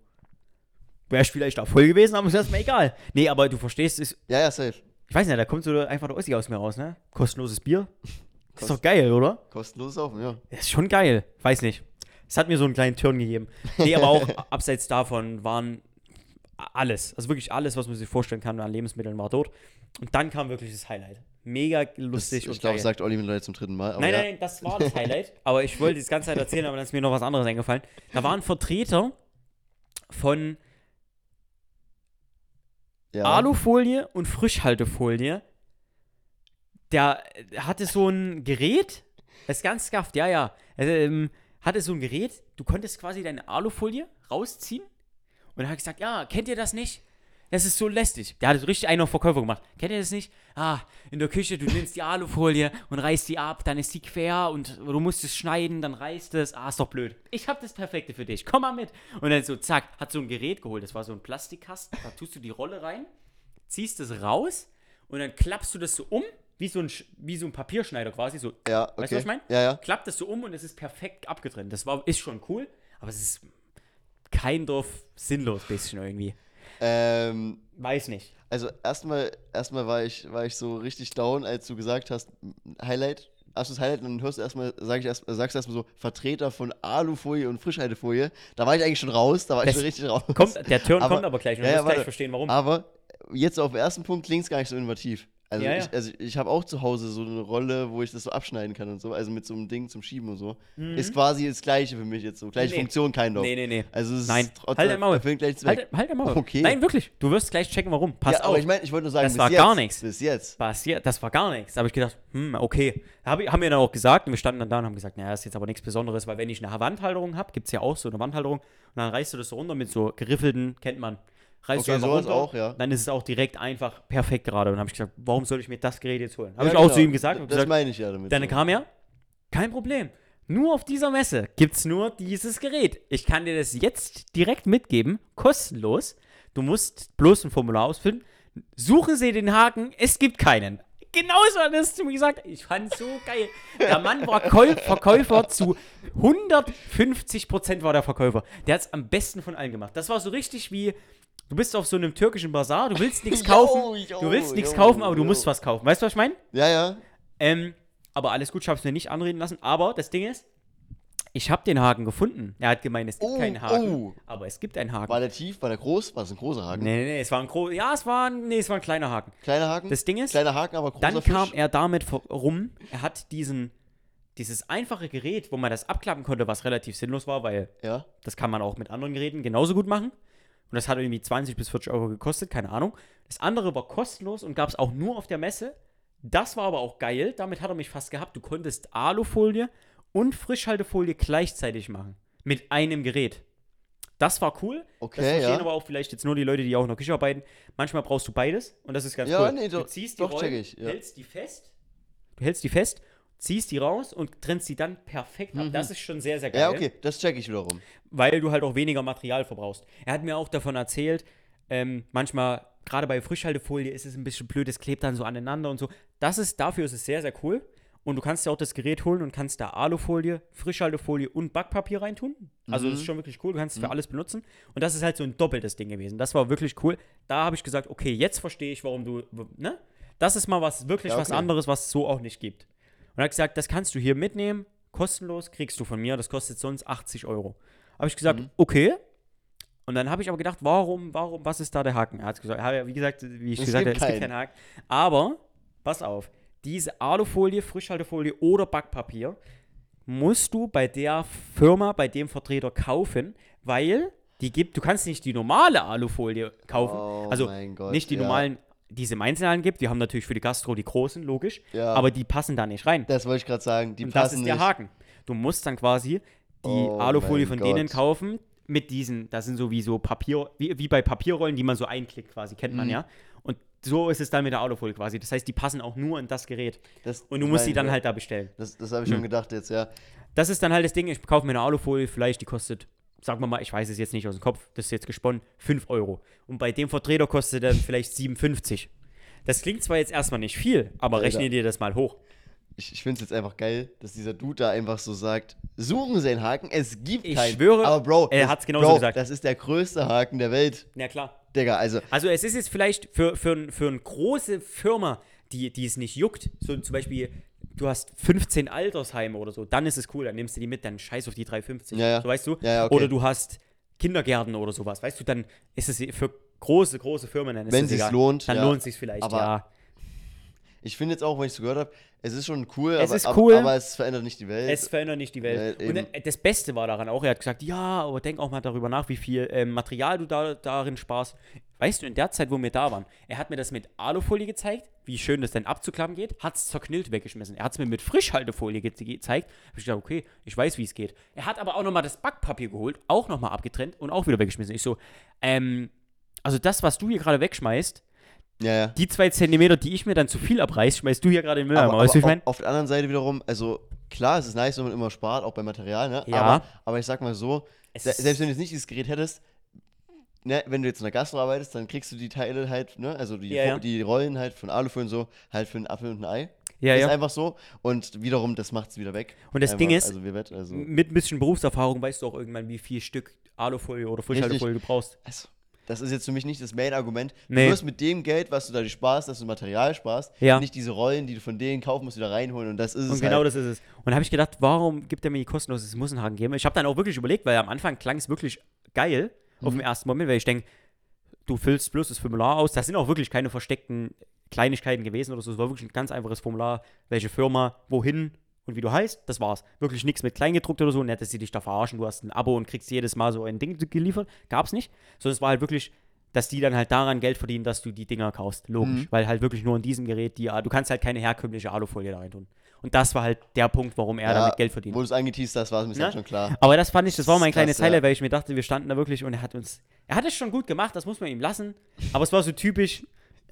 Wäre ich vielleicht auch voll gewesen, aber ist erstmal egal. Nee, aber du verstehst, ist, Ja, ja, safe. ich weiß nicht, da kommt so einfach der Ossi aus mir raus, ne? Kostenloses Bier. Ist Kost- doch geil, oder? Kostenloses Saufen, ja. Das ist schon geil. Weiß nicht. Es hat mir so einen kleinen Turn gegeben. Nee, aber auch abseits davon waren alles, also wirklich alles, was man sich vorstellen kann an Lebensmitteln war dort. Und dann kam wirklich das Highlight. Mega Das, lustig ich und glaube, sagt Olli mittlerweile zum dritten Mal. Nein, ja. nein, das war das Highlight. aber ich wollte das ganze Zeit erzählen, aber dann ist mir noch was anderes eingefallen. Da war ein Vertreter von Ja. Alufolie und Frischhaltefolie. Der hatte so ein Gerät, das ist ganz skafft, ja, ja. Also, ähm, hatte so ein Gerät, du konntest quasi deine Alufolie rausziehen. Und er hat gesagt, ja, kennt ihr das nicht? Das ist so lästig. Der hat richtig einen auf Verkäufer gemacht. Kennt ihr das nicht? Ah, in der Küche, du nimmst die Alufolie und reißt die ab, dann ist die quer und du musst es schneiden, dann reißt es. Ah, ist doch blöd. Ich hab das Perfekte für dich. Komm mal mit. Und dann so, zack, hat so ein Gerät geholt. Das war so ein Plastikkasten. Da tust du die Rolle rein, ziehst es raus und dann klappst du das so um, wie so ein, wie so ein Papierschneider quasi. So, Ja, okay. Weißt du, was ich mein? Ja, ja. klappt das so um und es ist perfekt abgetrennt. Das war, ist schon cool, aber es ist kein Dorf sinnlos bisschen irgendwie. Ähm, Weiß nicht. also erstmal, erstmal war ich, war ich so richtig down, als du gesagt hast, Highlight, erstes Highlight und dann hörst du erstmal, sag ich erst, sagst du erstmal so, Vertreter von Alufolie und Frischhaltefolie. Da war ich eigentlich schon raus, da war ich Das schon richtig raus. Kommt, der Turn Aber- kommt aber gleich und du Ja, ja, wirst gleich warte. verstehen, warum. Aber jetzt auf den ersten Punkt klingt es gar nicht so innovativ. Also, Ja, ja. ich, also ich habe auch zu Hause so eine Rolle, wo ich das so abschneiden kann und so, also mit so einem Ding zum Schieben und so. Ist quasi das gleiche für mich jetzt so. Gleiche Mhm. Nee. Funktion, kein Doch. Nee, nee, nee. Also es ist Nein. trotzdem Halt dein Maul. gleich. Halt, halt mal. Okay. Nein, wirklich. Du wirst gleich checken, warum. Pass ja, auf. aber ich meine, ich wollte nur sagen, Das war jetzt, gar nichts. Bis jetzt. passiert, das war gar nichts. Da habe ich gedacht, hm, okay. Hab, haben wir dann auch gesagt und wir standen dann da und haben gesagt, naja, das ist jetzt aber nichts Besonderes, weil wenn ich eine Wandhalterung habe, gibt es ja auch so eine Wandhalterung und dann reißt du das so runter mit so geriffelten, kennt man. Reißt Okay, du einfach sowas runter, auch, ja. Dann ist es auch direkt einfach perfekt gerade. Und dann habe ich gesagt, warum soll ich mir das Gerät jetzt holen? Habe Ja, ich auch genau. zu ihm gesagt. Das gesagt meine ich ja damit. dann so. kam er, kein Problem. Nur auf dieser Messe gibt es nur dieses Gerät. Ich kann dir das jetzt direkt mitgeben, kostenlos. Du musst bloß ein Formular ausfüllen. Suchen Sie den Haken, es gibt keinen. Genauso hat er es zu mir gesagt. Ich fand so geil. Der Mann war Käu Verkäufer zu 150 Prozent war der Verkäufer. Der hat es am besten von allen gemacht. Das war so richtig wie, du bist auf so einem türkischen Bazar, du willst nichts kaufen, jo, du willst nichts kaufen, aber du musst was kaufen. Weißt du, was ich meine? Ja, ja. Ähm, aber alles gut, ich habe es mir nicht anreden lassen. Aber das Ding ist, ich habe den Haken gefunden. Er hat gemeint, es gibt Oh, keinen Haken. oh. Aber es gibt einen Haken. War der tief? War der groß? War das ein großer Haken? Nee, nee, nee, es war ein großer. Ja, es war ein, nee, es war ein kleiner Haken. Kleiner Haken? Das Ding ist, Kleiner Haken, aber großer dann Fisch. kam er damit rum. Er hat diesen, dieses einfache Gerät, wo man das abklappen konnte, was relativ sinnlos war, weil Ja. das kann man auch mit anderen Geräten genauso gut machen. Und das hat irgendwie 20 bis 40 Euro gekostet, keine Ahnung. Das andere war kostenlos und gab es auch nur auf der Messe. Das war aber auch geil. Damit hat er mich fast gehabt. Du konntest Alufolie und Frischhaltefolie gleichzeitig machen. Mit einem Gerät. Das war cool. Okay, das verstehen ja. aber auch vielleicht jetzt nur die Leute, die auch in der Küche arbeiten. Manchmal brauchst du beides und das ist ganz Ja, cool. nee, du doch- ziehst die doch, Rollen, ich, ja. hältst die fest, du hältst die fest, ziehst die raus und trennst die dann perfekt ab. Mhm. Das ist schon sehr, sehr geil Ja, okay, das check ich wiederum. weil du halt auch weniger Material verbrauchst. Er hat mir auch davon erzählt, ähm, manchmal, gerade bei Frischhaltefolie, ist es ein bisschen blöd, es klebt dann so aneinander und so. Das ist, dafür ist es sehr, sehr cool. Und du kannst dir auch das Gerät holen und kannst da Alufolie, Frischhaltefolie und Backpapier reintun. Also das ist schon wirklich cool, du kannst es für alles benutzen. Und das ist halt so ein doppeltes Ding gewesen. Das war wirklich cool. Da habe ich gesagt, okay, jetzt verstehe ich, warum du, ne? Das ist mal was, wirklich Ja, was okay. anderes, was es so auch nicht gibt. Und er hat gesagt, das kannst du hier mitnehmen, kostenlos, kriegst du von mir, das kostet sonst 80 Euro. Habe ich gesagt, Mhm. okay. Und dann habe ich aber gedacht, warum, warum, was ist da der Haken? Er hat gesagt, ja, wie gesagt, wie ich Es gesagt habe, es gibt keinen. Haken. Aber, pass auf, diese Alufolie, Frischhaltefolie oder Backpapier musst du bei der Firma, bei dem Vertreter kaufen, weil die gibt, du kannst nicht die normale Alufolie kaufen. Oh also Gott, nicht die ja. normalen, die es im Einzelhandel gibt. Wir haben natürlich für die Gastro die großen, logisch. Ja. Aber die passen da nicht rein. Das wollte ich gerade sagen. Die Und das passen ist der. Haken. Du musst dann quasi die Oh Alufolie von denen Gott. kaufen mit diesen, das sind so wie so Papier, wie, wie bei Papierrollen, die man so einklickt quasi, kennt Mhm. man ja. Und so ist es dann mit der Alufolie quasi. Das heißt, die passen auch nur in das Gerät. Das, Und du das musst ich, dann halt da bestellen. Das, das habe ich schon gedacht jetzt, ja. Das ist dann halt das Ding, ich kaufe mir eine Alufolie, vielleicht die kostet, sagen wir mal, ich weiß es jetzt nicht aus dem Kopf, das ist jetzt gesponnen, 5 Euro. Und bei dem Vertreter kostet dann vielleicht 57. Das klingt zwar jetzt erstmal nicht viel, aber Alter. rechne dir das mal hoch. Ich, ich finde es jetzt einfach geil, dass dieser Dude da einfach so sagt, suchen Sie einen Haken, es gibt Ich keinen. schwöre, aber Bro, er das- hat's genauso Bro, gesagt. das ist der größte Haken der Welt, Ja, klar. Digga. Also, Also es ist jetzt vielleicht für, für, für eine große Firma, die, die es nicht juckt, so zum Beispiel, du hast 15 Altersheime oder so, dann ist es cool, dann nimmst du die mit, dann scheiß auf die 350, Ja, ja. so weißt du? Ja, okay. Oder du hast Kindergärten oder sowas, weißt du, dann ist es für große, große Firmen, dann ist Wenn es egal. lohnt, Dann lohnt es sich vielleicht, Aber ja. Ich finde jetzt auch, wenn ich es gehört habe, es ist schon cool, Es aber, ist aber, cool. aber es verändert nicht die Welt. Es verändert nicht die Welt. Äh, und äh, das Beste war daran auch, er hat gesagt, ja, aber denk auch mal darüber nach, wie viel ähm, Material du da, darin sparst. Weißt du, in der Zeit, wo wir da waren, er hat mir das mit Alufolie gezeigt, wie schön das denn abzuklappen geht, hat es zerknüllt weggeschmissen. Er hat es mir mit Frischhaltefolie ge gezeigt. Hab ich gedacht, okay, ich weiß, wie es geht. Er hat aber auch nochmal das Backpapier geholt, auch nochmal abgetrennt und auch wieder weggeschmissen. Ich so, ähm, also das, was du hier gerade wegschmeißt, ja, ja. die zwei Zentimeter, die ich mir dann zu viel abreiß, schmeißt du hier gerade in den Aber, Mülleimer. aber Weißt du, wie ich auf, meine? auf der anderen Seite wiederum, also klar, es ist nice, wenn man immer spart, auch bei Material, ne? Ja. Aber, aber ich sag mal so, Es selbst wenn du jetzt nicht dieses Gerät hättest, ne, wenn du jetzt in der Gastro arbeitest, dann kriegst du die Teile halt, ne, also die, Ja, ja. die Rollen halt von Alufolie und so, halt für einen Apfel und ein Ei. Ja, ist ja. einfach so. Und wiederum, das macht es wieder weg. Und das einfach, Ding ist, Also wett, also, mit ein bisschen Berufserfahrung weißt du auch irgendwann, wie viel Stück Alufolie oder Frischhaltefolie du brauchst. also Das ist jetzt für mich nicht das Main-Argument. Nee. Du wirst mit dem Geld, was du da sparst, dass du Material sparst, Ja. nicht diese Rollen, die du von denen kaufen musst, wieder reinholen. Und das ist Und es genau halt. das ist es. Und da habe ich gedacht, warum gibt er mir die kostenloses Mussenhaken geben? Ich habe dann auch wirklich überlegt, weil am Anfang klang es wirklich geil auf Mhm. den ersten Moment, weil ich denke, du füllst bloß das Formular aus. Das sind auch wirklich keine versteckten Kleinigkeiten gewesen oder so. Es war wirklich ein ganz einfaches Formular. Welche Firma, wohin und wie du heißt, das war's. Wirklich nichts mit Kleingedruckt oder so. Nicht, dass sie dich da verarschen. Du hast ein Abo und kriegst jedes Mal so ein Ding geliefert. Gab's nicht. Sondern es war halt wirklich, dass die dann halt daran Geld verdienen, dass du die Dinger kaufst. Logisch. Mhm. Weil halt wirklich nur in diesem Gerät die, du kannst halt keine herkömmliche Alufolie da rein tun. Und das war halt der Punkt, warum er Ja, damit Geld verdient. Wo du es angeteased hast, war es mir Ne? dann schon klar. Aber das fand ich, das war mein kleines krass, ja. Highlight, weil ich mir dachte, wir standen da wirklich und er hat uns, er hat es schon gut gemacht, das muss man ihm lassen. Aber es war so typisch,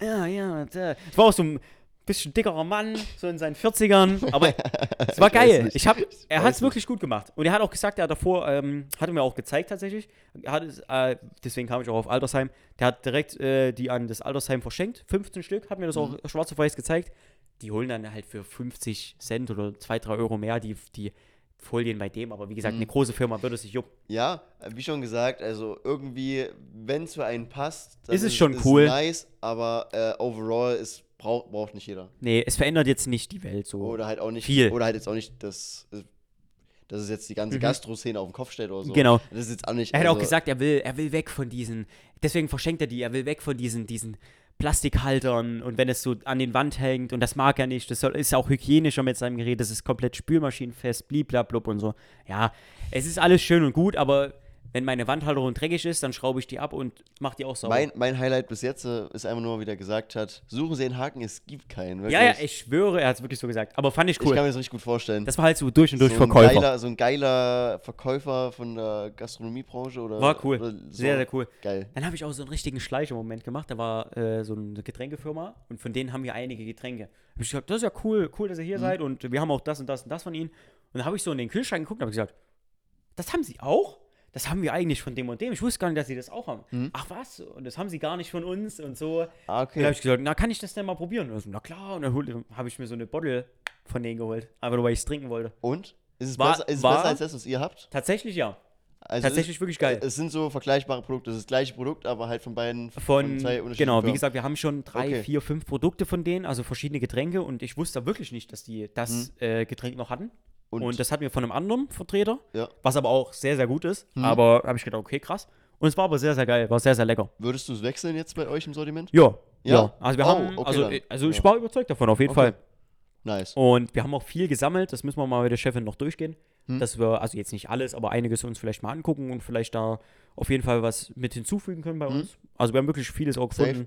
ja, ja, es war auch so ein bisschen dickerer Mann, so in seinen 40ern, aber es war geil. Ich hab, er hat es wirklich gut gemacht. Und er hat auch gesagt, er hat davor, ähm, hat er mir auch gezeigt tatsächlich, hat es, äh, deswegen kam ich auch auf Altersheim, der hat direkt äh, die an das Altersheim verschenkt, 15 Stück, hat mir das Mhm. auch schwarz auf weiß gezeigt. Die holen dann halt für 50 Cent oder 2, 3 Euro mehr die, die Folien bei dem, aber wie gesagt, Mhm. eine große Firma würde sich jucken. Ja, wie schon gesagt, also irgendwie, wenn es für einen passt, dann Ist es schon cool. Es nice, aber äh, overall ist, braucht, braucht nicht jeder. Nee, es verändert jetzt nicht die Welt so. Oder halt auch nicht Viel. Oder halt jetzt auch nicht das, dass es jetzt die ganze Mhm. Gastro-Szene auf den Kopf stellt oder so. Genau. Das ist jetzt auch nicht. Er hat also, auch gesagt, er will, er will weg von diesen, deswegen verschenkt er die, er will weg von diesen, diesen Plastikhaltern und wenn es so an den Wand hängt und das mag er nicht, das soll, ist auch hygienischer mit seinem Gerät, das ist komplett spülmaschinenfest, bliblablub und so. Ja, es ist alles schön und gut, aber wenn meine Wandhalterung dreckig ist, dann schraube ich die ab und mach die auch sauber. Mein, mein Highlight bis jetzt äh, ist einfach nur, wie der gesagt hat: Suchen Sie einen Haken, es gibt keinen. Wirklich. ja, ja, ich schwöre, er hat es wirklich so gesagt. Aber fand ich Ich cool. kann mir das richtig gut vorstellen. das war halt so durch und durch so, ein Verkäufer. geiler, so ein geiler Verkäufer von der Gastronomiebranche oder. War cool. Oder so. Sehr, sehr cool. Geil. Dann habe ich auch so einen richtigen Schleicher-Moment gemacht. Da war äh, so eine Getränkefirma und von denen haben wir einige Getränke. Hab ich gesagt, das ist ja cool, cool, dass ihr hier seid und wir haben auch das und das und das von ihnen. Und dann habe ich so in den Kühlschrank geguckt und habe gesagt, das haben sie auch? Das haben wir eigentlich von dem und dem. Ich wusste gar nicht, dass sie das auch haben. Mhm. Ach was? Und das haben sie gar nicht von uns und so. Ah, Dann okay. habe ich gesagt, na, kann ich das denn mal probieren? Und so, na klar. Und dann habe ich mir so eine Bottle von denen geholt. Einfach nur, weil ich es trinken wollte. Und? Ist es, War- besser, ist es war- besser als das, was ihr habt? Tatsächlich ja. Also Tatsächlich es, wirklich geil. Es sind so vergleichbare Produkte. Es ist das gleiche Produkt, aber halt von beiden. Von, zwei unterschiedlichen genau, wie Firmen. gesagt, wir haben schon drei, Okay. vier, fünf Produkte von denen, also verschiedene Getränke und ich wusste wirklich nicht, dass die das äh, Getränk noch hatten. Und, Und, das hatten wir von einem anderen Vertreter, ja. was aber auch sehr, sehr gut ist. Mhm. Aber habe ich gedacht, okay, krass. Und es war aber sehr, sehr geil, war sehr, sehr lecker. Würdest du es wechseln jetzt bei euch im Sortiment? Ja, Ja? ja. Also wir Oh, haben, okay also, also ich Ja. war überzeugt davon, auf jeden Okay. Fall. Nice. Und wir haben auch viel gesammelt, das müssen wir mal mit der Chefin noch durchgehen. Hm. Dass wir, also jetzt nicht alles, aber einiges uns vielleicht mal angucken und vielleicht da auf jeden Fall was mit hinzufügen können bei Hm. uns. Also wir haben wirklich vieles auch Safe.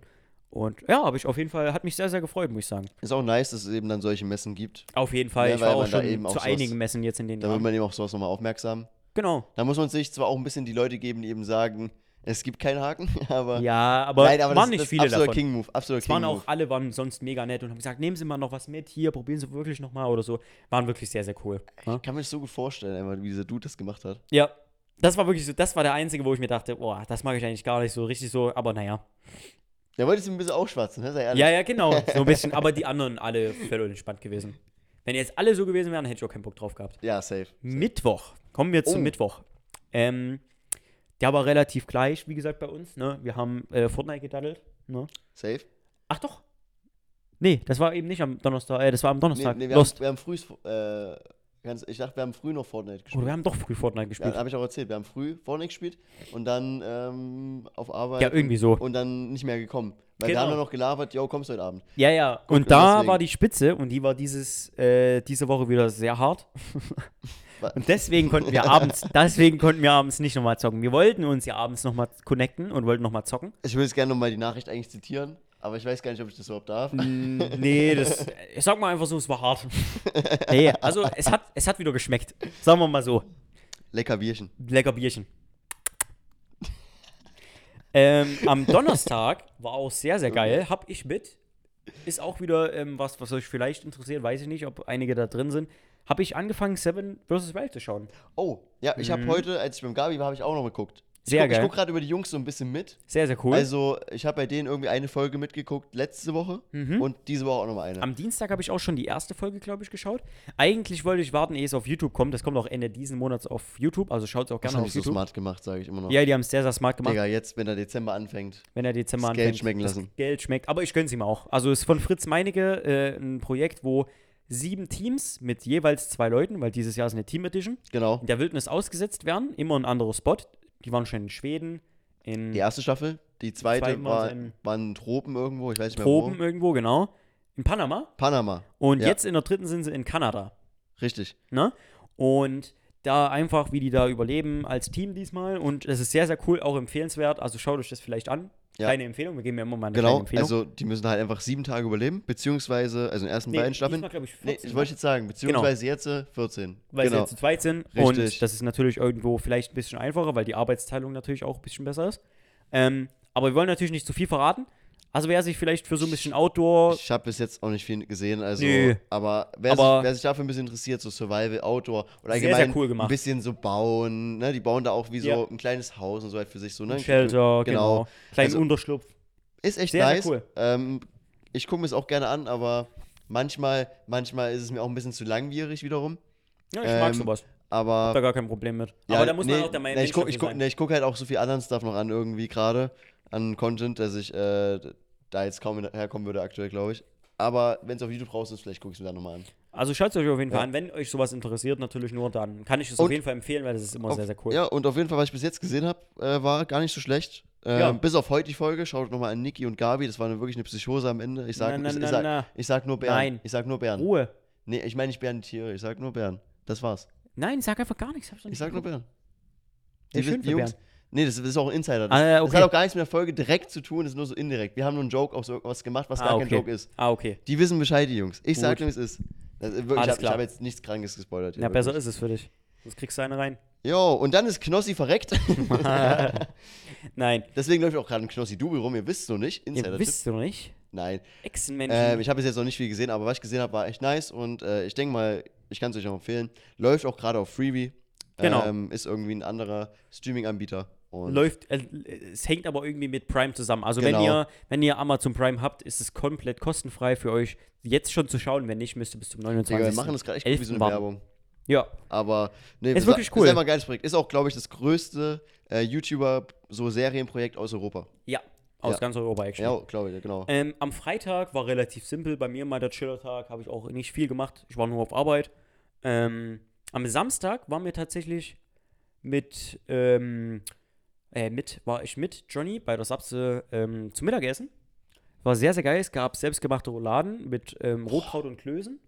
Und ja, habe ich auf jeden Fall, hat mich sehr, sehr gefreut, muss ich sagen. Ist auch nice, dass es eben dann solche Messen gibt. Auf jeden Fall. Ja, ich war auch schon eben auch zu sowas- einigen Messen jetzt in den Da wird Jahren. man eben auch sowas nochmal aufmerksam. Genau. Da muss man sich zwar auch ein bisschen die Leute geben, die eben sagen, es gibt keinen Haken, aber. Ja, aber, Nein, aber waren das, nicht das viele absoluter davon. King-Move. Absoluter Es waren King-Move. auch alle waren sonst mega nett und haben gesagt, nehmen Sie mal noch was mit, hier, probieren Sie wirklich nochmal oder so. Waren wirklich sehr, sehr cool. Ich kann mir das so gut vorstellen, wie dieser Dude das gemacht hat. Ja, das war wirklich so, das war der einzige, wo ich mir dachte, boah, das mag ich eigentlich gar nicht so richtig so, aber naja. Der wollte es ein bisschen aufschwatzen, ne? sei ehrlich. Ja, ja, genau, so ein bisschen, aber die anderen alle völlig entspannt gewesen. Wenn jetzt alle so gewesen wären, hätte ich auch keinen Bock drauf gehabt. Ja, safe. Mittwoch, kommen wir zum Oh. Mittwoch. Ähm, der war relativ gleich, wie gesagt, bei uns, ne? Wir haben äh, Fortnite gedaddelt, ne? Safe? Ach doch. Nee, das war eben nicht am Donnerstag, äh, das war am Nee, Donnerstag. nee, wir, Lost. haben, wir haben früh, äh, ich dachte, wir haben früh noch Fortnite gespielt. Oder wir haben doch früh Fortnite Ja, gespielt. habe ich auch erzählt. Wir haben früh Fortnite gespielt und dann ähm, auf Arbeit. Ja, irgendwie so. Und dann nicht mehr gekommen. Weil Genau. wir haben dann noch gelabert, yo, kommst du heute Abend. Ja, ja. Und und da deswegen. war die Spitze und die war dieses, äh, diese Woche wieder sehr hart. Und deswegen konnten wir abends, deswegen konnten wir abends nicht nochmal zocken. Wir wollten uns ja abends nochmal connecten und wollten nochmal zocken. Ich will jetzt gerne nochmal die Nachricht eigentlich zitieren, aber ich weiß gar nicht, ob ich das überhaupt darf. Nee, das, ich sag mal einfach so, es war hart. nee, also es hat, es hat wieder geschmeckt. Sagen wir mal so. Lecker Bierchen. Lecker Bierchen. ähm, am Donnerstag war auch sehr, sehr geil. Hab ich mit. Ist auch wieder ähm, was, was euch vielleicht interessiert. Weiß ich nicht, ob einige da drin sind. Habe ich angefangen, Seven vs. Wild zu schauen. Oh, ja, ich habe Mhm. heute, als ich beim Gabi war, habe ich auch noch geguckt. Sehr guck, ich geil. gucke gerade über die Jungs so ein bisschen mit. Sehr, sehr cool. Also, ich habe bei denen irgendwie eine Folge mitgeguckt letzte Woche Mhm. und diese Woche auch nochmal eine. Am Dienstag habe ich auch schon die erste Folge, glaube ich, geschaut. Eigentlich wollte ich warten, ehe es auf YouTube kommt. Das kommt auch Ende diesen Monats auf YouTube. Also schaut es auch das gerne haben auf die so YouTube. smart gemacht, sage ich immer noch. Ja, die haben es sehr, sehr smart gemacht, Digga, jetzt, wenn der Dezember anfängt. wenn der Dezember das Geld anfängt. schmecken das lassen. Geld schmeckt. Aber ich gönn's ihm auch. Also es ist von Fritz Meinecke äh, ein Projekt, wo sieben Teams mit jeweils zwei Leuten, weil dieses Jahr ist eine Team Edition, Genau. in der Wildnis ausgesetzt werden. Immer ein anderer Spot. Die waren schon in Schweden, in Die erste Staffel, die zweite war, waren Tropen irgendwo, ich weiß nicht mehr Proben wo. irgendwo, genau. In Panama. Panama, Und Ja. jetzt in der dritten sind sie in Kanada. richtig. Ne? Und da einfach, wie die da überleben als Team diesmal. Und es ist sehr, sehr cool, auch empfehlenswert. Also schaut euch das vielleicht an. Ja. Kleine Empfehlung, wir geben ja immer mal eine Genau, Empfehlung. also die müssen halt einfach sieben Tage überleben, beziehungsweise, also in den ersten Nee, beiden Staffeln. diesmal, ich, Nee, 14, ich wollte jetzt sagen, beziehungsweise jetzt äh, 14. weil genau. sie jetzt zu zweit sind. Richtig. Und das ist natürlich irgendwo vielleicht ein bisschen einfacher, weil die Arbeitsteilung natürlich auch ein bisschen besser ist. Ähm, aber wir wollen natürlich nicht zu viel verraten. Also wer sich vielleicht für so ein bisschen Outdoor. Ich habe bis jetzt auch nicht viel gesehen, also, Nö. aber, wer, Aber- sich, wer sich dafür ein bisschen interessiert, so Survival, Outdoor oder Sehr, allgemein sehr cool gemacht. ein bisschen so bauen, ne, die bauen da auch wie so Ja. ein kleines Haus und so halt für sich so, ne? Ein Shelter, genau. genau. Kleinen Also- Unterschlupf. Ist echt Sehr, sehr nice. cool. Ähm, ich gucke mir es auch gerne an, aber manchmal, manchmal ist es mir auch ein bisschen zu langwierig wiederum. Ja, ich mag Ähm, sowas. Aber Da gar kein Problem mit. Ja, aber da muss man nee, auch der Meinung nee, ich ich guck, sein. nee, ich guck halt auch so viel anderen Stuff noch an irgendwie gerade, an Content, dass ich äh, da jetzt kaum herkommen würde aktuell, glaube ich. Aber wenn es auf YouTube raus ist, vielleicht gucke ich es mir da nochmal an. Also schaut es euch auf jeden Fall Ja. an. Wenn euch sowas interessiert, natürlich nur, dann kann ich es auf jeden Fall empfehlen, weil das ist immer Auf- sehr, sehr cool. Ja, und auf jeden Fall, was ich bis jetzt gesehen habe, äh, war gar nicht so schlecht. Äh, Ja. Bis auf heute die Folge, schaut nochmal an Niki und Gabi, das war eine, wirklich eine Psychose am Ende. Ich sag, Na, na, ich, ich, sag, na. ich sag nur Bären. Nein. Ich sag nur Bären. Ruhe. Nee, ich meine nicht Bären, die Tiere, ich sag nur Bären. Das war's. Nein, sag einfach gar nichts. Ich nicht sag nur. Bären. Die, schön die Jungs. Bären. Nee, das, das ist auch ein Insider. Das, Ah, ja, das okay. hat auch gar nichts mit der Folge direkt zu tun, das ist nur so indirekt. Wir haben nur einen Joke auf so was gemacht, was Ah, gar kein okay. Joke ist. Ah, okay. Die wissen Bescheid, die Jungs. Ich sag Gut. dir, wie es ist. Das, wirklich, Alles ich habe hab jetzt nichts Krankes gespoilert. hier, Ja, besser wirklich. ist es für dich. Sonst kriegst du eine rein. Jo, und dann ist Knossi verreckt. Nein. Deswegen läuft auch gerade ein Knossi-Double rum. Ihr wisst es noch nicht. Ihr Insider-Tipp. wisst du nicht. Nein. Echsenmenschen. Ähm, ich habe bis jetzt noch nicht viel gesehen, aber was ich gesehen habe, war echt nice. Und äh, ich denke mal, ich kann es euch auch empfehlen. Läuft auch gerade auf Freebie. Genau. Ähm, ist irgendwie ein anderer Streaming-Anbieter. Und Läuft, äh, es hängt aber irgendwie mit Prime zusammen. Also Genau. wenn ihr, wenn ihr Amazon Prime habt, ist es komplett kostenfrei für euch, jetzt schon zu schauen. Wenn nicht, müsst ihr bis zum 29. Digga, wir machen das gerade echt gut wie so eine 11. warten. Werbung. Ja, Aber nee, Ist wir wirklich cool. Ist einfach ein geiles Projekt. Ist auch, glaube ich, das größte äh, YouTuber so Serienprojekt aus Europa. ja. Aus Ja. ganz Europa actually. Ja, glaube ich, genau. Ähm, am Freitag war relativ simpel. Bei mir mal der Chillertag, habe ich auch nicht viel gemacht. Ich war nur auf Arbeit. Ähm, am Samstag waren wir tatsächlich mit, ähm, äh, mit, war ich mit Johnny bei der Sapse ähm, zum Mittagessen. War sehr, sehr geil. Es gab selbstgemachte Rouladen mit ähm, Rotkraut und Klößen.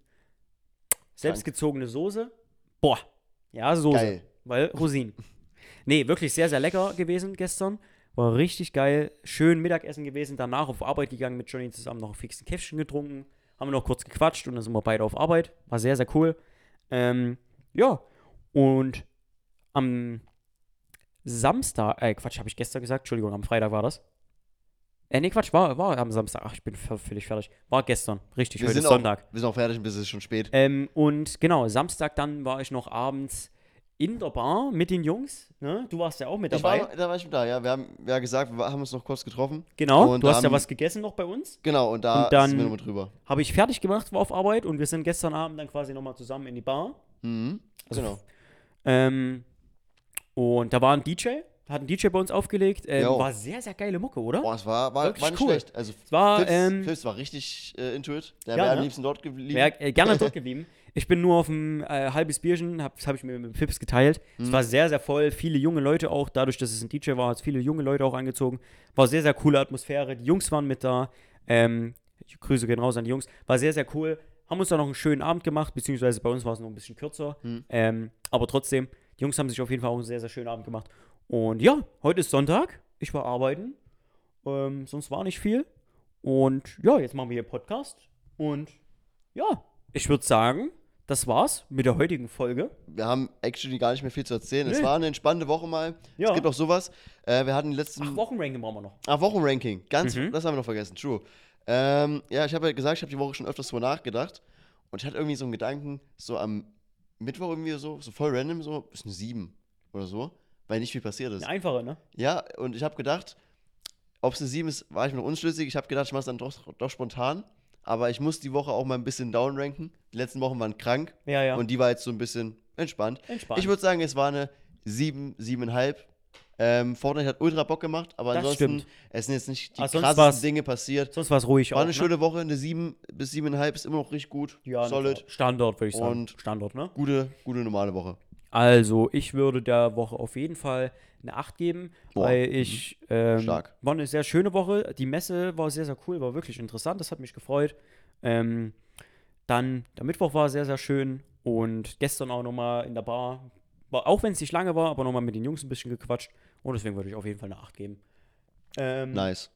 Selbstgezogene Soße. Boah. Ja, Soße. Geil. Weil Rosinen. nee, wirklich sehr, sehr lecker gewesen gestern. War richtig geil. Schön Mittagessen gewesen. Danach auf Arbeit gegangen mit Johnny zusammen noch ein fixen Käffchen getrunken. Haben wir noch kurz gequatscht und dann sind wir beide auf Arbeit. War sehr, sehr cool. Ähm, ja. Und am Samstag, äh, Quatsch, habe ich gestern gesagt. Entschuldigung, am Freitag war das. Äh, nee, Quatsch, war, war am Samstag. Ach, ich bin völlig fertig. War gestern. Richtig, Wir heute ist Sonntag. Wir sind auch fertig, bis es ist schon spät. Ähm, und genau, Samstag dann war ich noch abends in der Bar mit den Jungs. Ne? Du warst ja auch mit Ich dabei. war, da war ich mit da, ja. Wir haben ja gesagt, wir haben uns noch kurz getroffen. genau, und du hast ja haben- was gegessen noch bei uns. Genau, und da Und dann- sind wir nochmal drüber. Habe ich fertig gemacht, war auf Arbeit und wir sind gestern Abend dann quasi nochmal zusammen in die Bar. Mhm. Also, genau. Ähm, und da war ein DJ, hat ein DJ bei uns aufgelegt. Ähm, war sehr, sehr geile Mucke, oder? Boah, es war, war, Wirklich war nicht cool. schlecht. Also, Es war, Phipps, ähm, Phipps war richtig äh, into it. Der Ja, wäre am ne? liebsten dort geblieben. Wäre äh, gerne dort geblieben. Ich bin nur auf ein äh, halbes Bierchen, hab, das habe ich mir mit Fips geteilt. Es war sehr, sehr voll, viele junge Leute auch, dadurch, dass es ein DJ war, hat es viele junge Leute auch angezogen. War sehr, sehr coole Atmosphäre. Die Jungs waren mit da. Ähm, ich Grüße gehen raus an die Jungs. War sehr, sehr cool. Haben uns dann noch einen schönen Abend gemacht, beziehungsweise bei uns war es noch ein bisschen kürzer. Ähm, aber trotzdem, die Jungs haben sich auf jeden Fall auch einen sehr, sehr schönen Abend gemacht. Und ja, heute ist Sonntag. Ich war arbeiten. Ähm, sonst war nicht viel. Und ja, jetzt machen wir hier Podcast. Und ja, ich würde sagen, das war's mit der heutigen Folge. Wir haben actually gar nicht mehr viel zu erzählen. Es Nee. war eine entspannte Woche mal. Ja. Es gibt auch sowas. Äh, wir hatten die letzten. Ach, Wochenranking brauchen wir noch. Ah, Wochenranking. Ganz, Mhm. das haben wir noch vergessen. True. Ähm, ja, ich habe ja gesagt, ich habe die Woche schon öfters drüber nachgedacht. Und ich hatte irgendwie so einen Gedanken, so am Mittwoch irgendwie so, so voll random, so, ist eine 7 oder so. weil nicht viel passiert ist. Eine einfache, ne? Ja, und ich habe gedacht, ob es eine 7 ist, war ich mir noch unschlüssig. Ich habe gedacht, ich mache es dann doch, doch spontan. Aber ich muss die Woche auch mal ein bisschen downranken. Die letzten Wochen waren krank Ja, ja. und die war jetzt so ein bisschen entspannt. Entspannt. Ich würde sagen, es war eine 7, 7,5. Ähm, Fortnite hat ultra Bock gemacht, aber Das ansonsten, stimmt. es sind jetzt nicht die sonst krassesten Dinge passiert. Sonst war es ruhig War auch. eine ne? schöne Woche, eine 7 bis 7,5 ist immer noch richtig gut. ja, solid. klar. Standard, würde ich sagen. Und- Standard, ne? Gute, gute normale Woche. Also, ich würde der Woche auf jeden Fall eine 8 geben, Boah, weil mhm. ich. Ähm, Stark. War eine sehr schöne Woche. Die Messe war sehr, sehr cool, war wirklich interessant. Das hat mich gefreut. Ähm, dann der Mittwoch war sehr, sehr schön. Und gestern auch nochmal in der Bar. War, auch wenn es nicht lange war, aber nochmal mit den Jungs ein bisschen gequatscht. Und deswegen würde ich auf jeden Fall eine 8 geben. Ähm, Nice.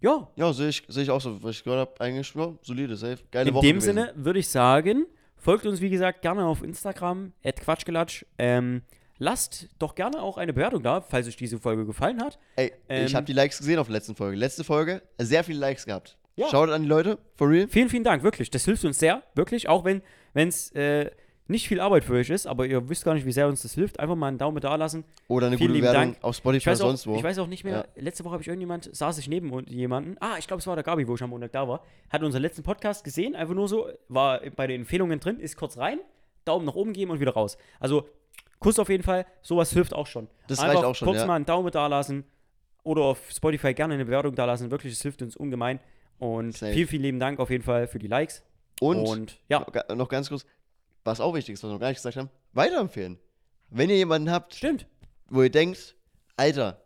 Ja, Ja, sehe ich, seh ich auch so, was ich gehört habe. Eigentlich ja, solide, safe. Geile in Woche. dem gewesen. Sinne würde ich sagen, folgt uns wie gesagt gerne auf Instagram, quatschgelatsch. Ähm, lasst doch gerne auch eine Bewertung da, falls euch diese Folge gefallen hat. Ey, ich Ähm, habe die Likes gesehen auf der letzten Folge. Letzte Folge, sehr viele Likes gehabt. Ja. Schaut an die Leute, for real. Vielen, vielen Dank, wirklich. Das hilft uns sehr, wirklich. Auch wenn es äh, nicht viel Arbeit für euch ist, aber ihr wisst gar nicht, wie sehr uns das hilft. Einfach mal einen Daumen da lassen. Oder eine Vielen gute Bewertung Dank. auf Spotify oder sonst wo. ich weiß auch nicht mehr, letzte Woche habe ich irgendjemand, saß ich neben und- jemanden, ah, ich glaube, es war der Gabi, wo ich am Montag da war, hat unseren letzten Podcast gesehen, einfach nur so, war bei den Empfehlungen drin, ist kurz rein, Daumen nach oben geben und wieder raus. Also, Kuss auf jeden Fall, sowas hilft auch schon. Das Einfach reicht auch schon, kurz ja. mal einen Daumen da lassen oder auf Spotify gerne eine Bewertung da lassen, wirklich, es hilft uns ungemein. Und Safe. vielen, vielen lieben Dank auf jeden Fall für die Likes. Und, ja, ga- noch ganz kurz, was auch wichtig ist, was wir noch gar nicht gesagt haben, weiterempfehlen. Wenn ihr jemanden habt, stimmt. wo ihr denkt, Alter,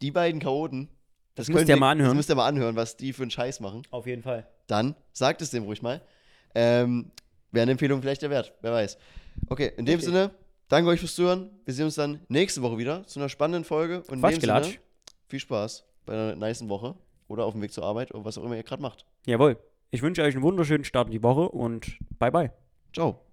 die beiden Chaoten, Das das müsst ihr mal anhören. Das müsst ihr mal anhören, was die für einen Scheiß machen. Auf jeden Fall. Dann sagt es dem ruhig mal. Ähm, Wäre eine Empfehlung vielleicht der Wert, wer weiß. Okay, in dem Richtig. Sinne, danke euch fürs Zuhören. Wir sehen uns dann nächste Woche wieder zu einer spannenden Folge. Und in dem. Sinne, viel Spaß bei einer niceen Woche oder auf dem Weg zur Arbeit oder was auch immer ihr gerade macht. Jawohl. Ich wünsche euch einen wunderschönen Start in die Woche und bye bye. Ciao.